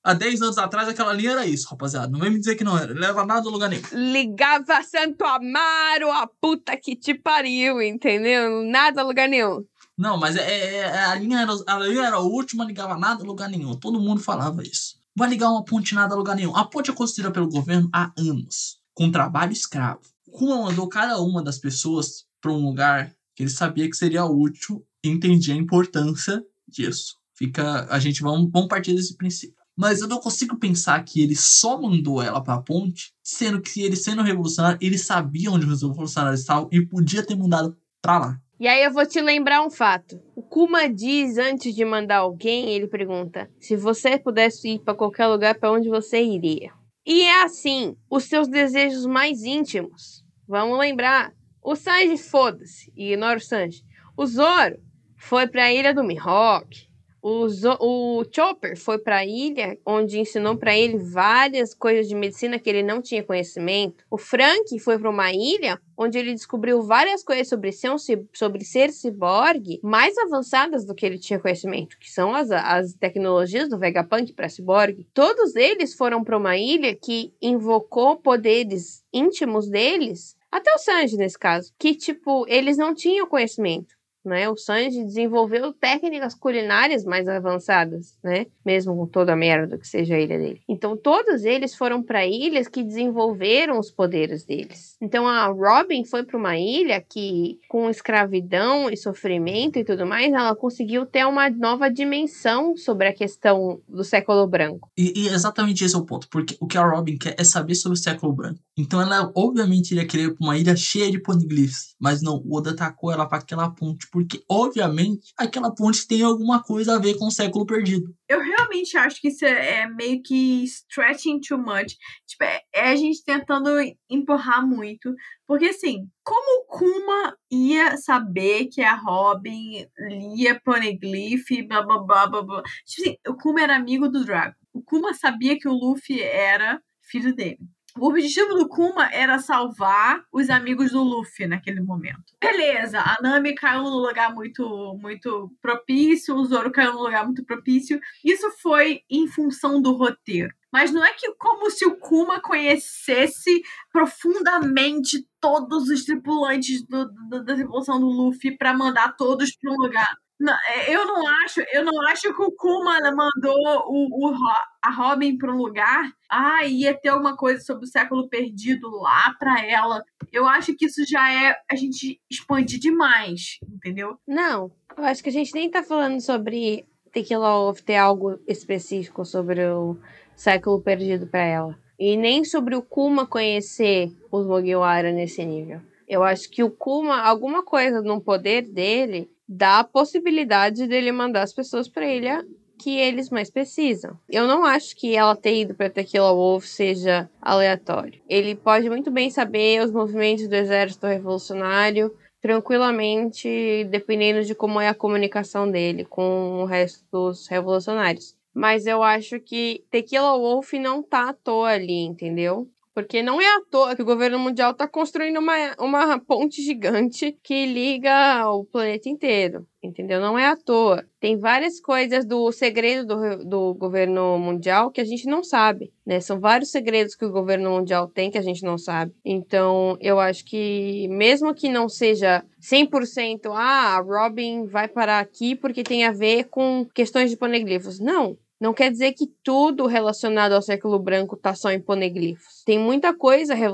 Há 10 anos atrás, aquela linha era isso, rapaziada. Não vem me dizer que não era. Leva nada a lugar nenhum. Ligava Santo Amaro, a puta que te pariu, entendeu? Nada, lugar nenhum. Não, mas é, é- é- a, linha era, a linha era a última, ligava nada a lugar nenhum. Todo mundo falava isso. Vai ligar uma ponte nada a lugar nenhum. A ponte é construída pelo governo há anos, com trabalho escravo. Kuma mandou cada uma das pessoas para um lugar que ele sabia que seria útil e entendia a importância disso. Fica, a gente vamos, vamos partir desse princípio. Mas eu não consigo pensar que ele só mandou ela para a ponte, sendo que ele sendo revolucionário, ele sabia onde os revolucionários estavam e podia ter mandado para lá. E aí eu vou te lembrar um fato. O Kuma diz antes de mandar alguém, ele pergunta: se você pudesse ir pra qualquer lugar, pra onde você iria? E é assim, os seus desejos mais íntimos. Vamos lembrar. O Sanji, foda-se, ignora o Sanji. O Zoro foi pra ilha do Mihawk. O, o Chopper foi pra ilha onde ensinou pra ele várias coisas de medicina que ele não tinha conhecimento. O Frank foi pra uma ilha onde ele descobriu várias coisas sobre ser, um, sobre ser ciborgue mais avançadas do que ele tinha conhecimento, que são as, as tecnologias do Vegapunk para ciborgue. Todos eles foram para uma ilha que invocou poderes íntimos deles, até o Sanji nesse caso, que tipo, eles não tinham conhecimento. Né? O Sanji desenvolveu técnicas culinárias mais avançadas, né? Mesmo com toda a merda que seja a ilha dele. Então, todos eles foram para ilhas que desenvolveram os poderes deles. Então, a Robin foi para uma ilha que, com escravidão e sofrimento e tudo mais, ela conseguiu ter uma nova dimensão sobre a questão do século branco. E, e exatamente esse é o ponto, porque o que a Robin quer é saber sobre o século branco. Então ela obviamente iria querer uma ilha cheia de poneglyphs, mas não, o Oda tacou ela para aquela ponte, porque obviamente aquela ponte tem alguma coisa a ver com o século perdido. Eu realmente acho que isso é, é meio que stretching too much. Tipo, é, é a gente tentando empurrar muito. Porque, assim, como o Kuma ia saber que a Robin lia Poneglyph blá blá blá blá blá? Tipo assim, o Kuma era amigo do Dragon. O Kuma sabia que o Luffy era filho dele. O objetivo do Kuma era salvar os amigos do Luffy naquele momento. Beleza, a Nami caiu num lugar muito, muito propício, o Zoro caiu num lugar muito propício. Isso foi em função do roteiro. Mas não é que como se o Kuma conhecesse profundamente todos os tripulantes do- do- da tripulação do Luffy para mandar todos para um lugar. Não, é, eu não acho, eu não acho que o Kuma mandou o, o a Robin para um lugar. Ah, ia ter alguma coisa sobre o século perdido lá para ela. Eu acho que isso já é a gente expandir demais, entendeu? Não, eu acho que a gente nem tá falando sobre Tequila Wolf ter algo específico sobre o século perdido para ela. E nem sobre o Kuma conhecer os Mugiwara nesse nível. Eu acho que o Kuma, alguma coisa no poder dele, dá a possibilidade dele mandar as pessoas para ilha que eles mais precisam. Eu não acho que ela ter ido para Tequila Wolf seja aleatório. Ele pode muito bem saber os movimentos do exército revolucionário tranquilamente, dependendo de como é a comunicação dele com o resto dos revolucionários. Mas eu acho que Tequila Wolf não tá à toa ali, entendeu? Porque não é à toa que o governo mundial está construindo uma, uma ponte gigante que liga o planeta inteiro. Entendeu? Não é à toa. Tem várias coisas do segredo do, do governo mundial que a gente não sabe. Né? São vários segredos que o governo mundial tem que a gente não sabe. Então, eu acho que, mesmo que não seja 100%, ah, a Robin vai parar aqui porque tem a ver com questões de poneglifos. Não. Não quer dizer que tudo relacionado ao século branco está só em poneglifos. Tem muita coisa re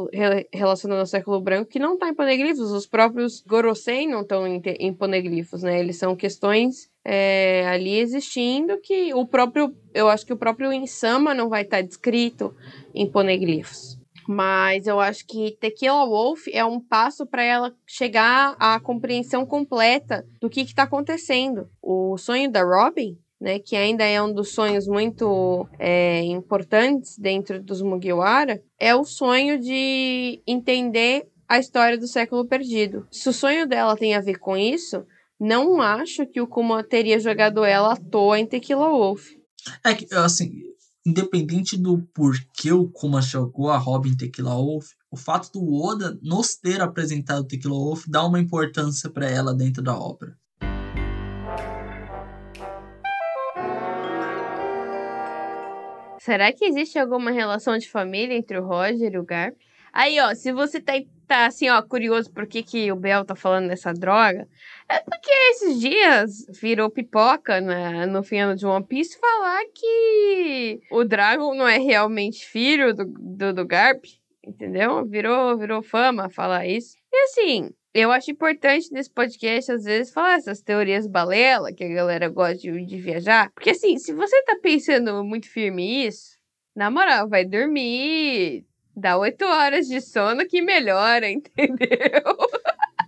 relacionada ao século branco que não está em poneglifos. Os próprios Gorosei não estão em, em poneglifos, né? Eles são questões é, ali existindo que o próprio, eu acho que o próprio Insama não vai estar tá descrito em poneglifos. Mas eu acho que Tequila Wolf é um passo para ela chegar à compreensão completa do que está acontecendo. O sonho da Robin né, que ainda é um dos sonhos muito é, importantes dentro dos Mugiwara, é o sonho de entender a história do século perdido. Se o sonho dela tem a ver com isso, não acho que o Kuma teria jogado ela à toa em Tequila Wolf. É que, assim, independente do porquê o Kuma jogou a Robin em Tequila Wolf, o fato do Oda nos ter apresentado Tequila Wolf dá uma importância para ela dentro da obra. Será que existe alguma relação de família entre o Roger e o Garp? Aí, ó, se você tá, tá assim, ó, curioso por que, que o Bel tá falando dessa droga, é porque esses dias virou pipoca né, no final de One Piece falar que o Dragon não é realmente filho do, do, do Garp, entendeu? Virou, virou fama falar isso. E assim, eu acho importante nesse podcast, às vezes, falar essas teorias balela que a galera gosta de, de viajar. Porque, assim, se você tá pensando muito firme isso, na moral, vai dormir. Dá oito horas de sono que melhora, [LAUGHS] entendeu?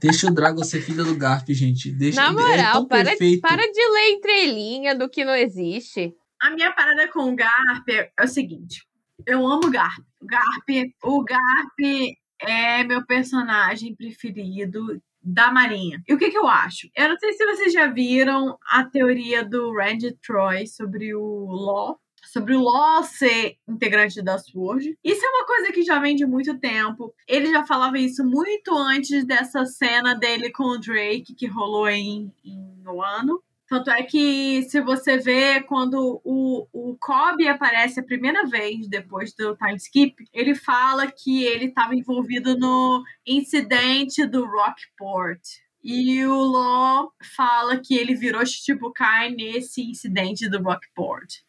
Deixa o Dragon ser filho do Garp, gente. Deixa, Na moral, é para, para de ler entrelinha do que não existe. A minha parada com o Garp é o seguinte. Eu amo o Garp. O Garp, o Garp é meu personagem preferido da Marinha. E o que, que eu acho? Eu não sei se vocês já viram a teoria do Randy Troy sobre o Law. Sobre o Law ser integrante da SWORD. Isso é uma coisa que já vem de muito tempo. Ele já falava isso muito antes dessa cena dele com o Drake, que rolou em, em ano. Tanto é que, se você vê, quando o, o Kobe aparece a primeira vez depois do time skip, ele fala que ele estava envolvido no incidente do Rockport. E o Law fala que ele virou Shichibukai nesse incidente do Rockport.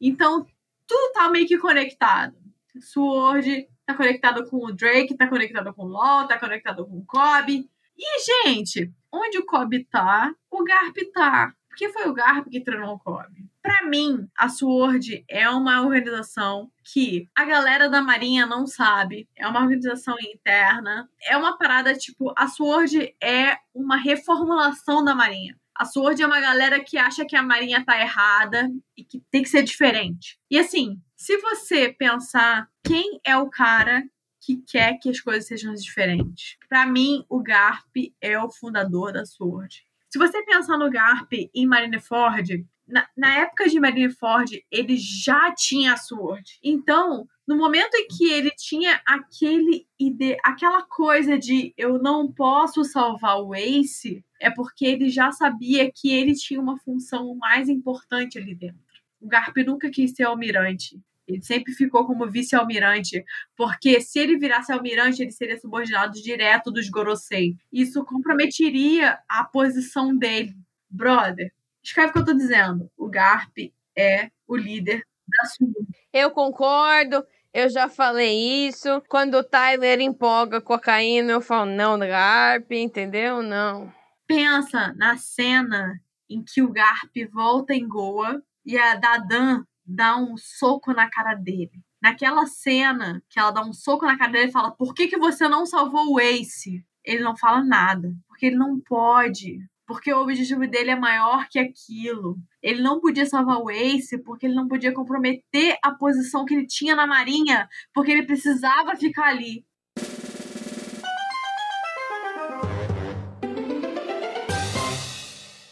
Então, tudo tá meio que conectado. Sword tá conectado com o Drake, tá conectado com o Law, tá conectado com o Kobe. E, gente, onde o Kobe tá, o Garp tá. Porque foi o Garp que treinou o Kobe. Para mim, a SWORD é uma organização que a galera da Marinha não sabe. É uma organização interna. É uma parada tipo, a SWORD é uma reformulação da Marinha. A SWORD é uma galera que acha que a Marinha tá errada e que tem que ser diferente. E assim, se você pensar quem é o cara que quer que as coisas sejam diferentes, para mim o Garp é o fundador da SWORD. Se você pensar no Garp em Marineford, na, na época de Marineford, ele já tinha a Sword. Então, no momento em que ele tinha aquele ide aquela coisa de eu não posso salvar o Ace, é porque ele já sabia que ele tinha uma função mais importante ali dentro. O Garp nunca quis ser almirante. Ele sempre ficou como vice-almirante, porque se ele virasse almirante, ele seria subordinado direto dos Gorosei. Isso comprometeria a posição dele. Brother, escreve o que eu tô dizendo. O Garp é o líder da sua. Eu concordo. Eu já falei isso. Quando o Tyler empolga cocaína, eu falo não, Garp, entendeu? Não. Pensa na cena em que o Garp volta em Goa e a Dadan dá um soco na cara dele. Naquela cena que ela dá um soco na cara dele e fala: Por que, que você não salvou o Ace? Ele não fala nada. Porque ele não pode. Porque o objetivo dele é maior que aquilo. Ele não podia salvar o Ace porque ele não podia comprometer a posição que ele tinha na Marinha, porque ele precisava ficar ali.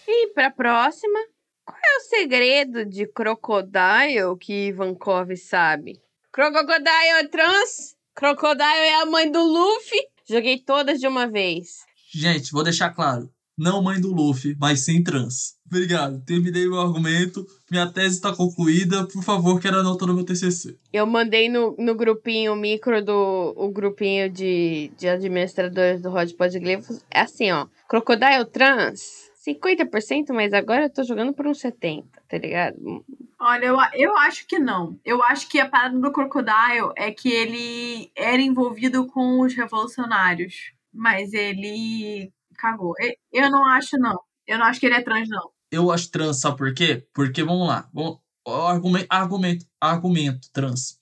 E pra próxima, qual é o segredo de Crocodile que Ivankov sabe? Crocodile é trans? Crocodile é a mãe do Luffy? Joguei todas de uma vez. Gente, vou deixar claro. Não mãe do Luffy, mas sim trans. Obrigado. Terminei meu argumento. Minha tese está concluída. Por favor, quero a nota no meu TCC. Eu mandei no, no grupinho micro do o grupinho de, de administradores do Rod Podglifos. É assim, ó. Crocodile trans, 50%, mas agora eu tô jogando por uns 70%, tá ligado? Olha, eu, eu acho que não. Eu acho que a parada do Crocodile é que ele era envolvido com os revolucionários. Mas ele cagou. Eu- Eu não acho, não. Eu não acho que ele é trans, não. Eu acho trans, sabe por quê? Porque, vamos lá. Vamos, argumento, argumento, argumento trans.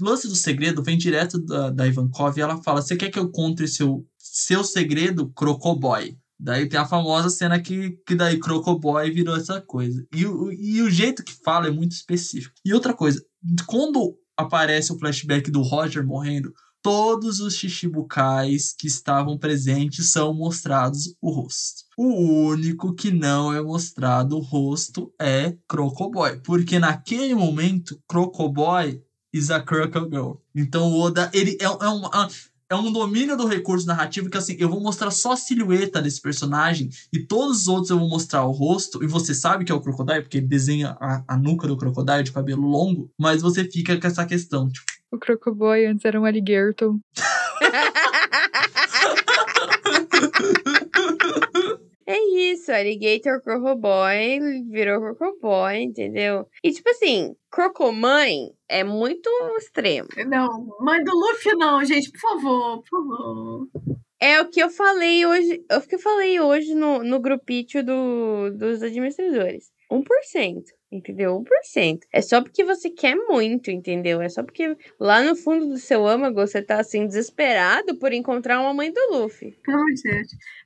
O lance do segredo vem direto da, da Ivankov e ela fala: Você quer que eu conte seu, seu segredo, Crocoboy? Daí tem a famosa cena que, que daí Crocoboy virou essa coisa. E, o- e o jeito que fala é muito específico. E outra coisa, quando aparece o flashback do Roger morrendo, todos os Shichibukais que estavam presentes são mostrados o rosto. O único que não é mostrado o rosto é Crocoboy, porque naquele momento Crocoboy is a Crocogirl. Então o Oda, ele é, é um é um domínio do recurso narrativo que assim, eu vou mostrar só a silhueta desse personagem e todos os outros eu vou mostrar o rosto e você sabe que é o Crocodile porque ele desenha a, a nuca do Crocodile de cabelo longo, mas você fica com essa questão, tipo, O Crocoboy antes era um alligator. [LAUGHS] É isso, Alligator Crocoboy virou Crocoboy, entendeu? E tipo assim, Crocomãe é muito extremo. Não, mãe do Luffy, não, gente, por favor, por favor. É o que eu falei hoje, é o que eu falei hoje no, no grupito do, dos administradores. 1%, entendeu? 1%. É só porque você quer muito, entendeu? É só porque lá no fundo do seu âmago você tá assim desesperado por encontrar uma mãe do Luffy. Pelo amor.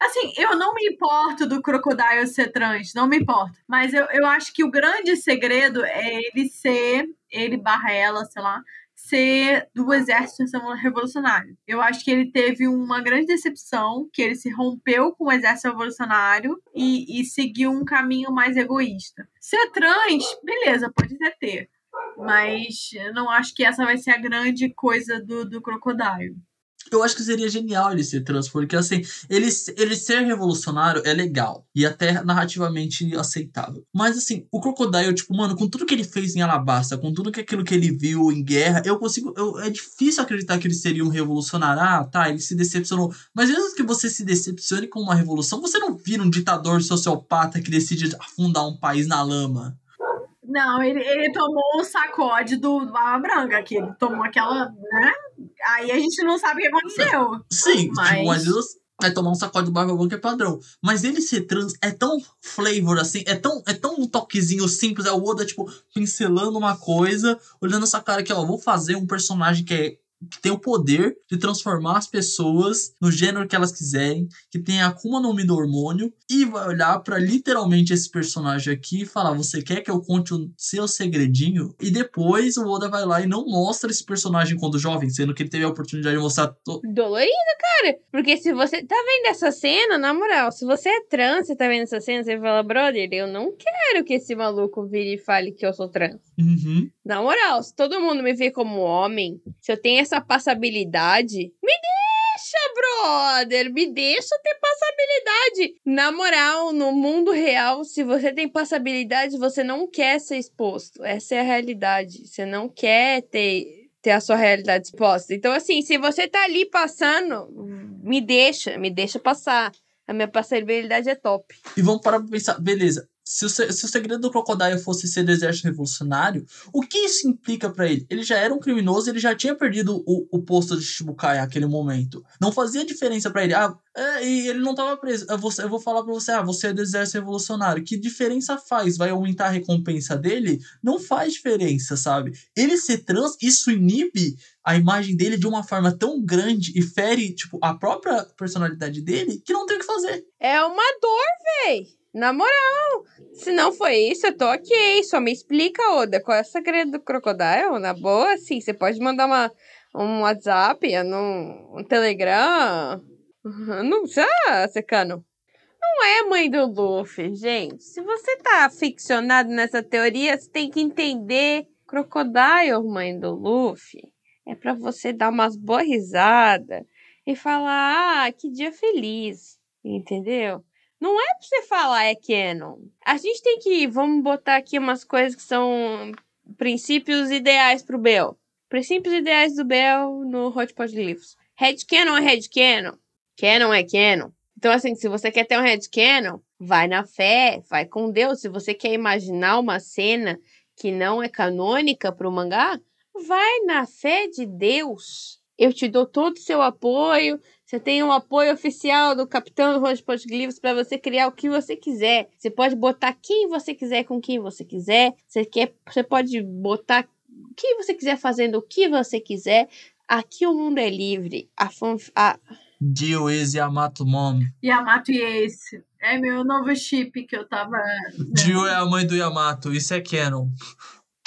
Assim, eu não me importo do Crocodile ser trans, não me importo. Mas eu, eu acho que o grande segredo é ele ser, ele barra ela, sei lá, ser do exército revolucionário. Eu acho que ele teve uma grande decepção, que ele se rompeu com o exército revolucionário e, e seguiu um caminho mais egoísta. Ser trans, beleza, pode até ter. Mas eu não acho que essa vai ser a grande coisa do, do Crocodile. Eu acho que seria genial ele ser trans, porque assim, ele, ele ser revolucionário é legal e até narrativamente aceitável. Mas assim, o Crocodile, tipo, mano, com tudo que ele fez em Alabasta, com tudo que aquilo que ele viu em guerra, eu consigo. Eu, é difícil acreditar que ele seria um revolucionário. Ah, tá, ele se decepcionou. Mas mesmo que você se decepcione com uma revolução, você não vira um ditador sociopata que decide afundar um país na lama. Não, ele, ele tomou um sacode do Barba Branca, que ele tomou aquela, né? Aí a gente não sabe o que aconteceu. Sim, Mas- tipo, às vezes vai tomar um sacode do Barba Branca é padrão. Mas ele ser trans é tão flavor, assim, é tão, é tão um toquezinho simples. É o Oda, tipo, pincelando uma coisa, olhando essa cara aqui, ó, vou fazer um personagem que é que tem o poder de transformar as pessoas no gênero que elas quiserem, que tem a Akuma no Mi do hormônio, e vai olhar pra literalmente esse personagem aqui e falar: Você quer que eu conte o seu segredinho? E depois o Oda vai lá e não mostra esse personagem quando jovem, sendo que ele teve a oportunidade de mostrar to- Dolorido, cara. Porque se você tá vendo essa cena, na moral, se você é trans, você tá vendo essa cena, você fala, brother, eu não quero que esse maluco vire e fale que eu sou trans. Uhum. Na moral, se todo mundo me vê como homem, se eu tenho essa passabilidade, me deixa, brother, me deixa ter passabilidade. Na moral, no mundo real, se você tem passabilidade, você não quer ser exposto. Essa é a realidade. Você não quer ter, ter a sua realidade exposta. Então, assim, se você tá ali passando, me deixa, me deixa passar. A minha passabilidade é top. E vamos parar pra pensar, beleza. Se o, se o segredo do Crocodile fosse ser do exército revolucionário, o que isso implica para ele? Ele já era um criminoso, ele já tinha perdido o, o posto de Shibukai naquele momento. Não fazia diferença para ele. Ah, é, e ele não tava preso. Eu vou, eu vou falar pra você, ah, você é do exército revolucionário. Que diferença faz? Vai aumentar a recompensa dele? Não faz diferença, sabe? Ele ser trans, isso inibe a imagem dele de uma forma tão grande e fere, tipo, a própria personalidade dele que não tem o que fazer. É uma dor, véi. Na moral, se não foi isso, eu tô ok. Só me explica, Oda, qual é o segredo do Crocodile? Na boa, sim, você pode mandar uma, um WhatsApp, um, um Telegram. Não precisa, Secano. Não é mãe do Luffy, gente. Se você tá ficcionado nessa teoria, você tem que entender. Crocodile, mãe do Luffy, é para você dar umas boas risadas e falar, ah, que dia feliz, entendeu? Não é pra você falar é canon. A gente tem que, vamos botar aqui umas coisas que são princípios ideais pro Bel. Princípios ideais do Bel no Hot Pot Glyphs. Headcanon é headcanon. Canon é canon. Então, assim, se você quer ter um headcanon, vai na fé, vai com Deus. Se você quer imaginar uma cena que não é canônica pro mangá, vai na fé de Deus. Eu te dou todo o seu apoio. Você tem um apoio oficial do Capitão Roger Pontiglyphs para você criar o que você quiser. Você pode botar quem você quiser com quem você quiser. Você, quer, você pode botar o que você quiser fazendo o que você quiser. Aqui o mundo é livre. A, a... Dio is Yamato Mom. Yamato e Ace. É meu novo chip que eu tava. Dio é a mãe do Yamato. Isso é canon.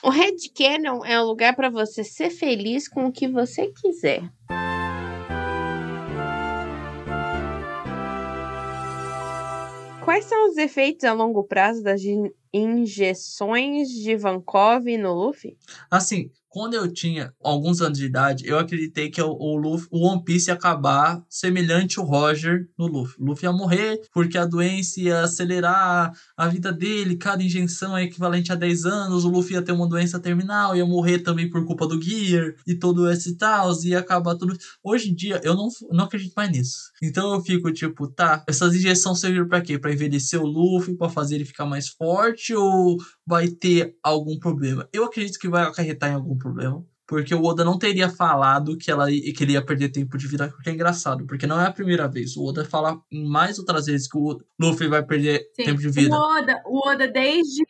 O Red Cannon é um lugar para você ser feliz com o que você quiser. Quais são os efeitos a longo prazo das injeções de Vankov no Luffy? Assim, quando eu tinha alguns anos de idade, eu acreditei que o, o, Luffy, o One Piece ia acabar semelhante o Roger no Luffy. O Luffy ia morrer porque a doença ia acelerar a vida dele, cada injeção é equivalente a 10 anos, o Luffy ia ter uma doença terminal, ia morrer também por culpa do Gear e todo esse tal, ia acabar tudo. Hoje em dia, eu não, não acredito mais nisso. Então eu fico tipo, tá, essas injeções serviram para quê? Para envelhecer o Luffy, para fazer ele ficar mais forte ou vai ter algum problema? Eu acredito que vai acarretar em algum problema. Porque o Oda não teria falado que, ela, que ele ia perder tempo de vida, porque é engraçado. Porque não é a primeira vez. O Oda fala mais outras vezes que o Luffy vai perder Sim. tempo de vida. O Oda, o Oda desde,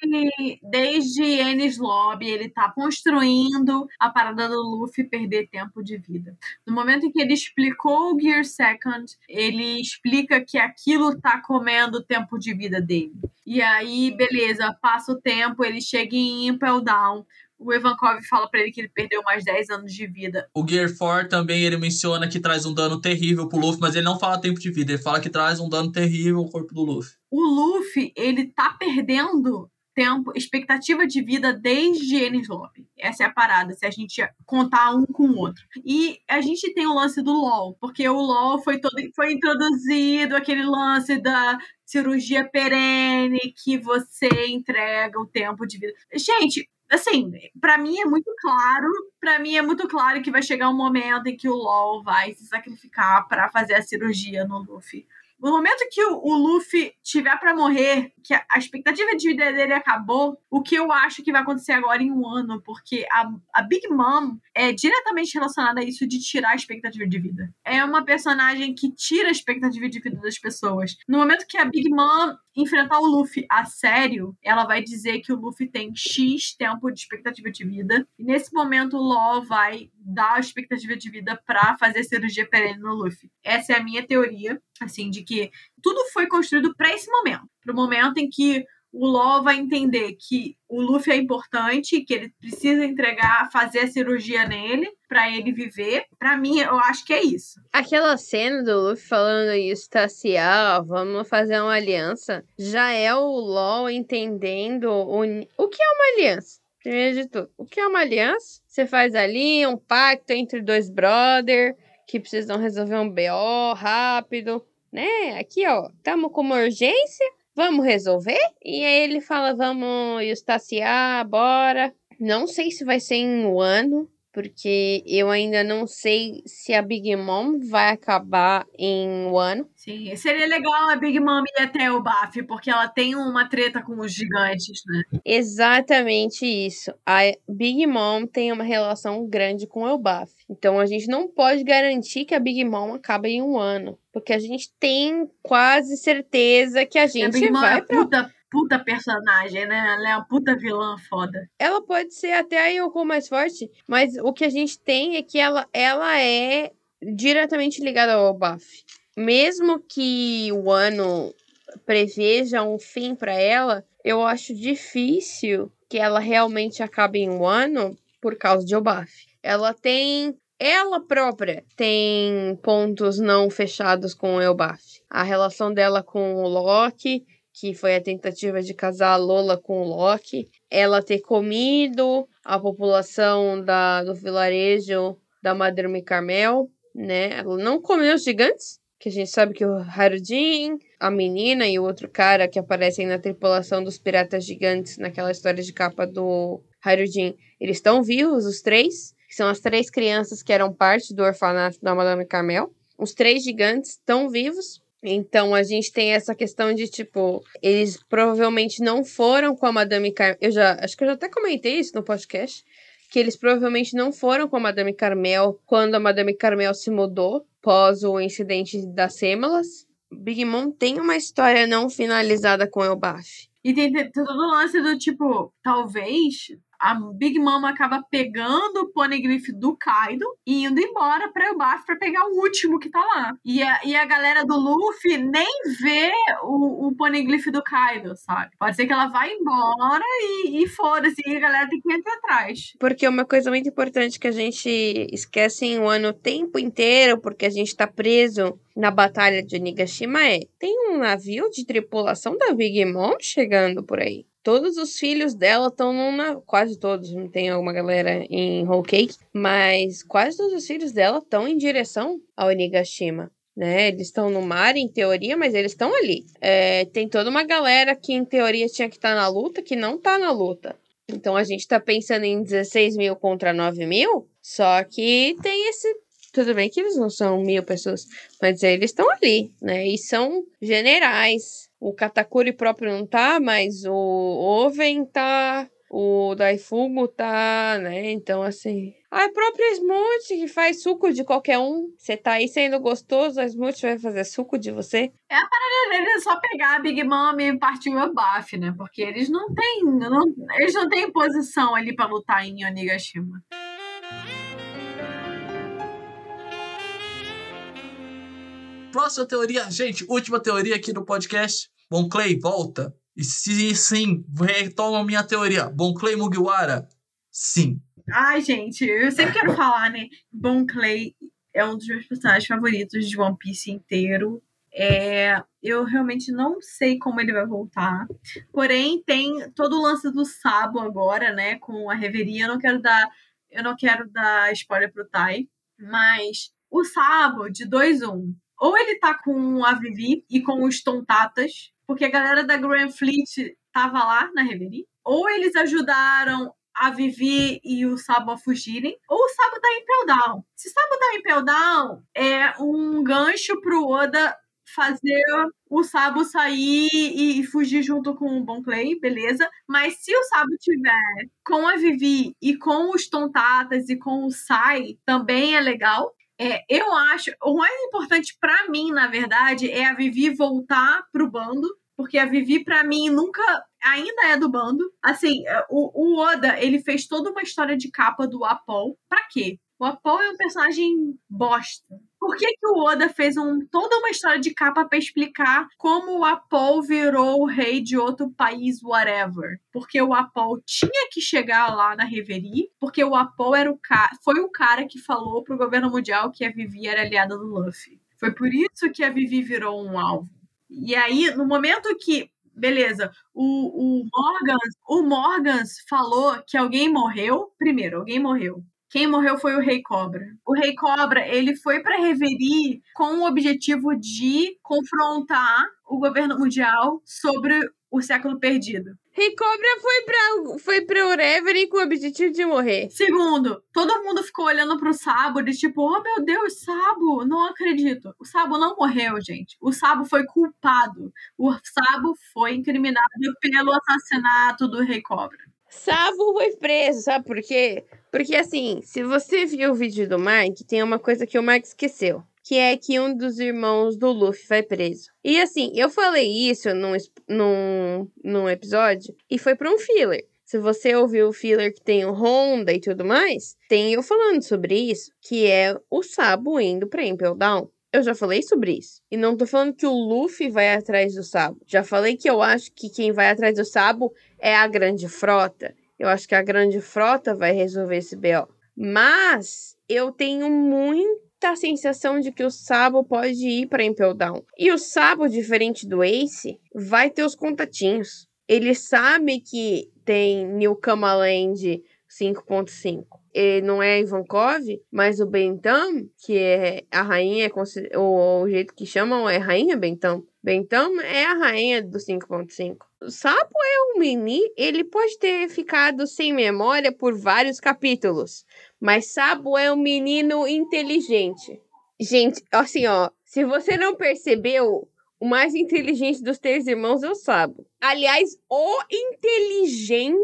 desde Enies Lobby, ele tá construindo a parada do Luffy perder tempo de vida. No momento em que ele explicou o Gear Second, ele explica que aquilo tá comendo o tempo de vida dele. E aí, beleza, passa o tempo, ele chega em Impel Down o Ivankov fala para ele que ele perdeu mais 10 anos de vida. O Gear 4 também ele menciona que traz um dano terrível pro Luffy, mas ele não fala tempo de vida, ele fala que traz um dano terrível ao corpo do Luffy. O Luffy, ele tá perdendo tempo, expectativa de vida desde Enies Lobby. Essa é a parada, se a gente contar um com o outro. E a gente tem o lance do LoL, porque o LoL foi todo foi introduzido aquele lance da cirurgia perene que você entrega o tempo de vida. Gente, assim, para mim é muito claro, para mim é muito claro que vai chegar um momento em que o LoL vai se sacrificar para fazer a cirurgia no Luffy. No momento que o, Luffy tiver para morrer, que a, a, expectativa de vida dele acabou, o que eu acho que vai acontecer agora em um ano, porque a, a Big Mom é diretamente relacionada a isso de tirar a expectativa de vida. É uma personagem que tira a expectativa de vida das pessoas. No momento que a Big Mom enfrentar o Luffy a sério, ela vai dizer que o Luffy tem X tempo de expectativa de vida. E nesse momento o Law vai dar a expectativa de vida para fazer cirurgia perene no Luffy. Essa é a minha teoria, assim, de que tudo foi construído para esse momento, para o momento em que o Law vai entender que o Luffy é importante, que ele precisa entregar, fazer a cirurgia nele para ele viver. Para mim, eu acho que é isso. Aquela cena do Luffy falando isso, tá assim, ah, vamos fazer uma aliança, já é o Law entendendo o, o que é uma aliança. Primeiro de tudo, o que é uma aliança? Você faz ali um pacto entre dois brothers que precisam resolver um BO rápido, né? Aqui, ó, estamos com uma urgência, vamos resolver? E aí ele fala, vamos estaciar, bora. Não sei se vai ser em um ano, porque eu ainda não sei se a Big Mom vai acabar em um ano. Sim, seria legal a Big Mom ir até o Baf, porque ela tem uma treta com os gigantes, né? Exatamente isso. A Big Mom tem uma relação grande com o Elbaf. Então a gente não pode garantir que a Big Mom acaba em um ano. Porque a gente tem quase certeza que a a gente Big Mom vai é pra puta, puta personagem, né? Ela é uma puta vilã foda. Ela pode ser até a Yoko mais forte, mas o que a gente tem é que ela, ela é diretamente ligada ao buff. Mesmo que o ano preveja um fim para ela, eu acho difícil que ela realmente acabe em um ano por causa de Obaf. Ela tem. Ela própria tem pontos não fechados com o Elbaf. A relação dela com o Loki, que foi a tentativa de casar Lola com Loki. Ela ter comido a população da, do vilarejo da Madame Carmel, né? Ela não comeu os gigantes, que a gente sabe que o Harudin, a menina e o outro cara que aparecem na tripulação dos piratas gigantes naquela história de capa do Harudin, eles estão vivos, os três, que são as três crianças que eram parte do orfanato da Madame Carmel. Os três gigantes estão vivos. Então a gente tem essa questão de tipo, eles provavelmente não foram com a Madame Carmel. Eu já acho que eu já até comentei isso no podcast que eles provavelmente não foram com a Madame Carmel quando a Madame Carmel se mudou pós o incidente das Sêmolas. Big Mom tem uma história não finalizada com Elbaf. E tem todo o lance do tipo, talvez a Big Mom acaba pegando o Poneglyph do Kaido e indo embora pra Elbaf pra pegar o último que tá lá. E a, e a galera do Luffy nem vê o, o Poneglyph do Kaido, sabe? Pode ser que ela vá embora e, e foda-se, e a galera tem que ir atrás. Porque uma coisa muito importante que a gente esquece em um ano o tempo inteiro, porque a gente tá preso na batalha de Onigashima é, tem um navio de tripulação da Big Mom chegando por aí. Todos os filhos dela estão numa. Quase todos, não tem alguma galera em Whole Cake, mas quase todos os filhos dela estão em direção ao Onigashima. Né? Eles estão no mar, em teoria, mas eles estão ali. É, tem toda uma galera que, em teoria, tinha que estar na luta, que não tá na luta. Então a gente tá pensando em 16 mil contra 9 mil, só que tem esse. Tudo bem que eles não são mil pessoas, mas eles estão ali, né? E são generais. O Katakuri próprio não tá, mas o Oven tá, o Daifugo tá, né? Então, assim. A própria Smooth que faz suco de qualquer um. Você tá aí sendo gostoso, a Smooth vai fazer suco de você. Eles é só pegar a Big Mom e partir o buff, né? Porque eles não têm. Não, eles não têm posição ali pra lutar em Onigashima. Próxima teoria, gente, última teoria aqui no podcast. Bon Clay, volta. E se sim, retoma minha teoria. Bon Clay Mugiwara, sim. Ai, gente, eu sempre quero falar, né? Bon Clay é um dos meus personagens favoritos de One Piece inteiro. É, eu realmente não sei como ele vai voltar. Porém, tem todo o lance do Sabo agora, né? Com a reveria. Eu não quero dar, eu não quero dar spoiler pro Tai, mas o Sabo de 2-1. Ou ele tá com a Vivi e com os Tontatas, porque a galera da Grand Fleet tava lá na reverie. Ou eles ajudaram a Vivi e o Sabo a fugirem, ou o Sabo tá em Pell Down. Se o Sabo tá em Pell Down, é um gancho pro Oda fazer o Sabo sair e fugir junto com o Bon Clay, beleza? Mas se o Sabo tiver com a Vivi e com os Tontatas e com o Sai, também é legal. É, eu acho, o mais importante para mim, na verdade, é a Vivi voltar pro bando, porque a Vivi, para mim, nunca ainda é do bando. Assim, o, o, Oda, ele fez toda uma história de capa do Apol. Pra quê? O Apol é um personagem bosta. Por que, que o Oda fez um, toda uma história de capa para explicar como o Apol virou o rei de outro país, whatever? Porque o Apol tinha que chegar lá na Reverie, porque o Apol era o foi o cara que falou pro governo mundial que a Vivi era aliada do Luffy. Foi por isso que a Vivi virou um alvo. E aí, no momento que beleza, o, o Morgans, o Morgans falou que alguém morreu. Primeiro, alguém morreu. Quem morreu foi o Rei Cobra. O Rei Cobra, ele foi para Reverie com o objetivo de confrontar o governo mundial sobre o século perdido. Rei Cobra foi pra, foi pra Reverie com o objetivo de morrer. Segundo, todo mundo ficou olhando pro Sabo de tipo, oh meu Deus, Sabo, não acredito. O Sabo não morreu, gente. O Sabo foi culpado. O Sabo foi incriminado pelo assassinato do Rei Cobra. Sabo foi preso, sabe por quê? Porque assim, se você viu o vídeo do Mike, tem uma coisa que o Mike esqueceu. Que é que um dos irmãos do Luffy vai preso. E assim, eu falei isso num, num, num episódio e foi pra um filler. Se você ouviu o filler que tem o Honda e tudo mais, tem eu falando sobre isso, que é o Sabo indo pra Impel Down. Eu já falei sobre isso. E não tô falando que o Luffy vai atrás do Sabo. Já falei que eu acho que quem vai atrás do Sabo é a grande frota. Eu acho que a grande frota vai resolver esse BO. Mas eu tenho muita sensação de que o Sabo pode ir para Impel Down. E o Sabo, diferente do Ace, vai ter os contatinhos. Ele sabe que tem New Kamaland 5.5. Ele não é Ivankov, mas o Bentham, que é a rainha, é consi- o, jeito que chamam é rainha Bentham. Bentham é a rainha do 5.5. O Sapo é um mini, ele pode ter ficado sem memória por vários capítulos, mas Sabo é um menino inteligente. Gente, assim, ó, se você não percebeu, o mais inteligente dos três irmãos é o Sabo. Aliás, o inteligente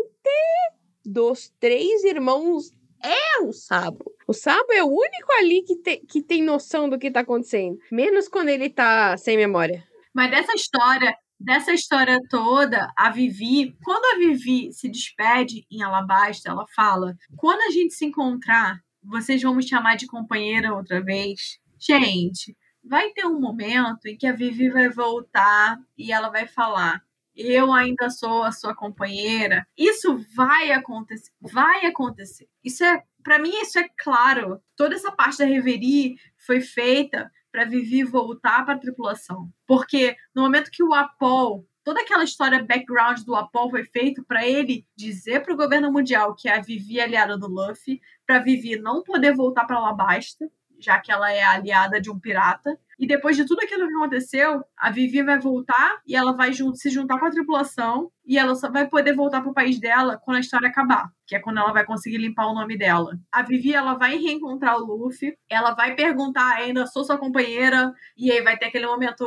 dos três irmãos é o Sabo. O Sabo é o único ali que, te- que tem noção do que tá acontecendo. Menos quando ele tá sem memória. Mas dessa história, dessa história toda, a Vivi, quando a Vivi se despede em Alabasta, ela fala: quando a gente se encontrar, vocês vão me chamar de companheira outra vez. Gente, vai ter um momento em que a Vivi vai voltar e ela vai falar. Eu ainda sou a sua companheira. Isso vai acontecer. Vai acontecer. Isso é, para mim, isso é claro. Toda essa parte da reverie foi feita para Vivi voltar para a tripulação. Porque no momento que o Apol, toda aquela história background do Apol foi feito para ele dizer para o governo mundial que a Vivi é aliada do Luffy, para Vivi não poder voltar para Alabasta, já que ela é aliada de um pirata. E depois de tudo aquilo que aconteceu, a Vivi vai voltar e ela vai se juntar com a tripulação e ela só vai poder voltar pro país dela quando a história acabar, que é quando ela vai conseguir limpar o nome dela. A Vivi ela vai reencontrar o Luffy, ela vai perguntar, ainda sou sua companheira, e aí vai ter aquele momento,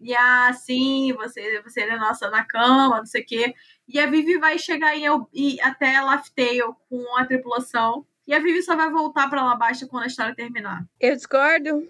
e ah, sim, você, você é nossa na cama, não sei o quê. E a Vivi vai chegar em, e até Laughtale com a tripulação. E a Vivi só vai voltar pra Alabasta quando a história terminar. Eu discordo.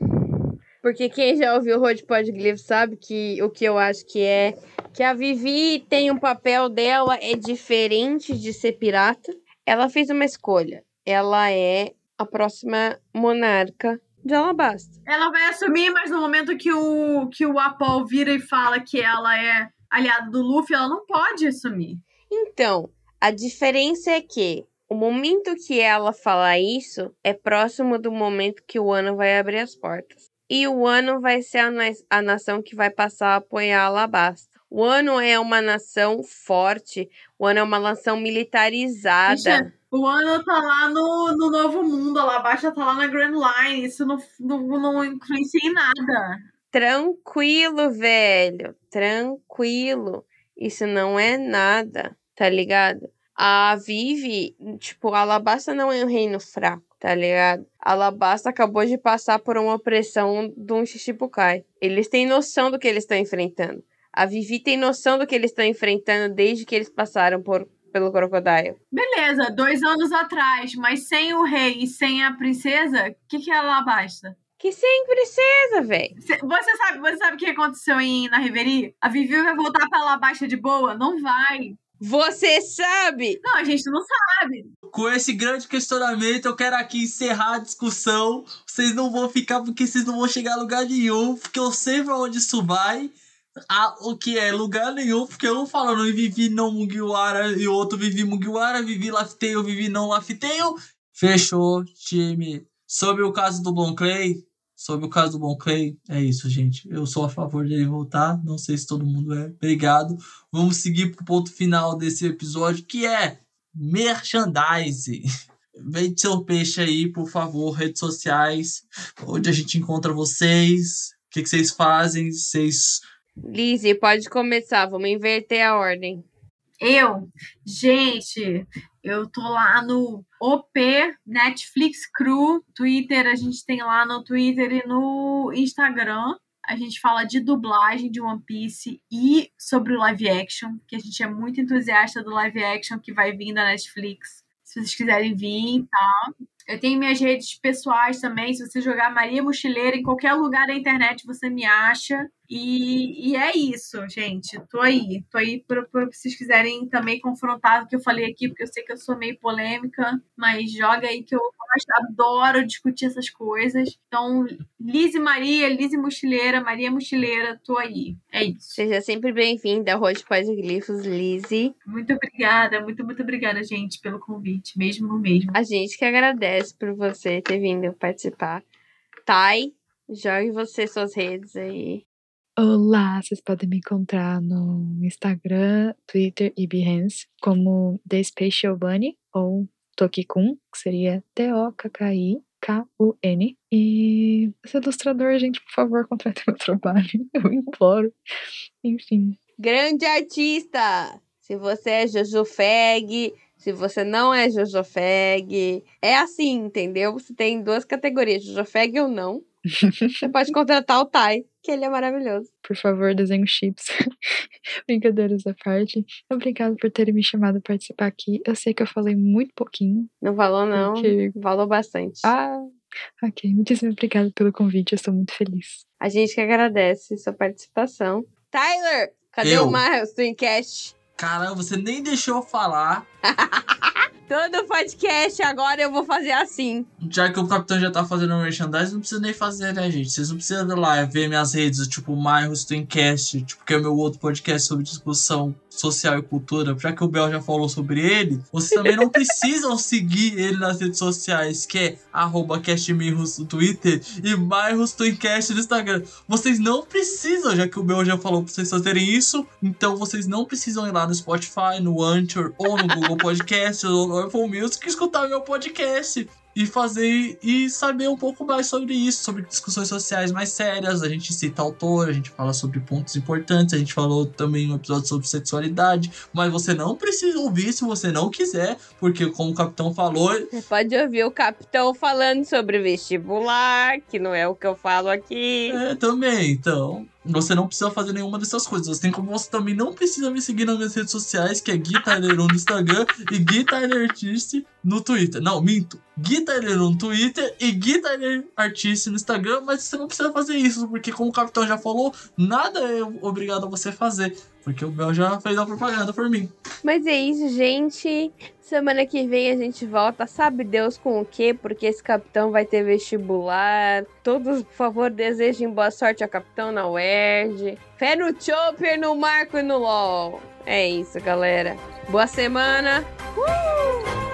Porque quem já ouviu o Road Podglyph sabe que o que eu acho que é que a Vivi tem um papel dela é diferente de ser pirata. Ela fez uma escolha. Ela é a próxima monarca de Alabasta. Ela vai assumir, mas no momento que o, que o Apol vira e fala que ela é aliada do Luffy, ela não pode assumir. Então, a diferença é que o momento que ela falar isso é próximo do momento que o Ano vai abrir as portas. E o Ano vai ser a, na- a nação que vai passar a apoiar Alabasta. O Ano é uma nação forte, o Ano é uma nação militarizada. O Ano tá lá no, no Novo Mundo, a Alabasta tá lá na Grand Line, isso não, não, não influencia em nada. Tranquilo, velho. Tranquilo. Isso não é nada, tá ligado? A Vivi, tipo, Alabasta não é um reino fraco, tá ligado? Alabasta acabou de passar por uma opressão de um Shichibukai. Eles têm noção do que eles estão enfrentando. A Vivi tem noção do que eles estão enfrentando desde que eles passaram por, pelo Crocodile. Beleza, dois anos atrás, mas sem o rei e sem a princesa, o que, que é Alabasta? Que sem princesa, velho. Cê- Você sabe, você sabe o que aconteceu em, na Reverie? A Vivi vai voltar pra Alabasta de boa? Não vai. Você sabe! Não, a gente não sabe. Com esse grande questionamento, eu quero aqui encerrar a discussão. Vocês não vão ficar porque vocês não vão chegar a lugar nenhum, porque eu sei pra onde isso vai. Ah, o que é lugar nenhum, porque um falando eu vivi não Mugiwara e o outro vivi Mugiwara, vivi Laughtale, vivi não Laughtale. Fechou, time. Sobre o caso do Bon Clay, sobre o caso do Bon Clay, é isso, gente. Eu sou a favor dele voltar, não sei se todo mundo é. Obrigado. Vamos seguir pro ponto final desse episódio, que é merchandising. [LAUGHS] vende seu peixe aí, por favor, redes sociais, onde a gente encontra vocês, o que, que vocês fazem, vocês... Lizzie, pode começar, vamos inverter a ordem. Eu, gente, eu tô lá no OP Netflix Crew, Twitter, a gente tem lá no Twitter e no Instagram. A gente fala de dublagem de One Piece e sobre o live action, que a gente é muito entusiasta do live action que vai vir da Netflix. Se vocês quiserem vir, tá? Eu tenho minhas redes pessoais também. Se você jogar Maria Mochileira em qualquer lugar da internet, você me acha. E, e é isso, gente. Tô aí. Tô aí para vocês quiserem também confrontar o que eu falei aqui, porque eu sei que eu sou meio polêmica, mas joga aí que eu adoro discutir essas coisas. Então, Lise Maria, Lise Mochileira, Maria Mochileira, tô aí. É isso. Seja sempre bem-vinda ao Road Glifos, Lise. Muito obrigada, muito, muito obrigada, gente, pelo convite. Mesmo, mesmo. A gente que agradece por você ter vindo participar. Thay, jogue você suas redes aí. Olá, vocês podem me encontrar no Instagram, Twitter e Behance como The Spatial Bunny ou Tokikun, que seria T-O-K-K-I-K-U-N. E esse ilustrador, gente, por favor, [LAUGHS] contrate meu trabalho. [LAUGHS] Eu imploro. Enfim. Grande artista! Se você é Jojo Feg, se você não é Jojo Feg, é assim, entendeu? Você tem duas categorias, Jojo Feg ou não. Você pode [LAUGHS] contratar o Tai, que ele é maravilhoso. Por favor, desenho chips. [LAUGHS] Brincadeiras à parte. Obrigada por terem me chamado a participar aqui. Eu sei que eu falei muito pouquinho. Não falou, não. Porque... Falou bastante. Ah, ok. Muitíssimo obrigada pelo convite. Eu estou muito feliz. A gente que agradece sua participação. Tyler, cadê eu? o Miles Twincast? Caramba, você nem deixou eu falar. [LAUGHS] Todo podcast agora eu vou fazer assim. Já que o capitão já tá fazendo merchandising, não precisa nem fazer, né, gente? Vocês não precisam ir lá ver minhas redes, tipo, Myros Twincast, tipo, que é o meu outro podcast sobre discussão social e cultura. Já que o Bel já falou sobre ele, vocês também não [LAUGHS] precisam seguir ele nas redes sociais, que é arroba castmirros no Twitter e Myros Twincast no Instagram. Vocês não precisam, já que o Bel já falou pra vocês fazerem isso, então vocês não precisam ir lá no Spotify, no Anchor ou no Google Podcast ou no Apple Music escutar meu podcast e fazer e saber um pouco mais sobre isso, sobre discussões sociais mais sérias. A gente cita autor, a gente fala sobre pontos importantes, a gente falou também um episódio sobre sexualidade, mas você não precisa ouvir se você não quiser, porque como o capitão falou, você pode ouvir o capitão falando sobre vestibular, que não é o que eu falo aqui. É, também, então. Você não precisa fazer nenhuma dessas coisas. Assim como você também não precisa me seguir nas minhas redes sociais, que é Gui Tyler no Instagram e Gui Tyler Artist no Twitter. Não, minto. Gui Tyler no Twitter e Gui Tyler Artist no Instagram, mas você não precisa fazer isso, porque como o capitão já falou, nada é obrigado a você fazer. Porque o Bel já fez a propaganda por mim. Mas é isso, gente. Semana que vem a gente volta, sabe Deus com o quê? Porque esse capitão vai ter vestibular. Todos, por favor, desejem boa sorte ao capitão na UERJ. Fé no Chopper, no Marco e no LOL. É isso, galera. Boa semana. Uh!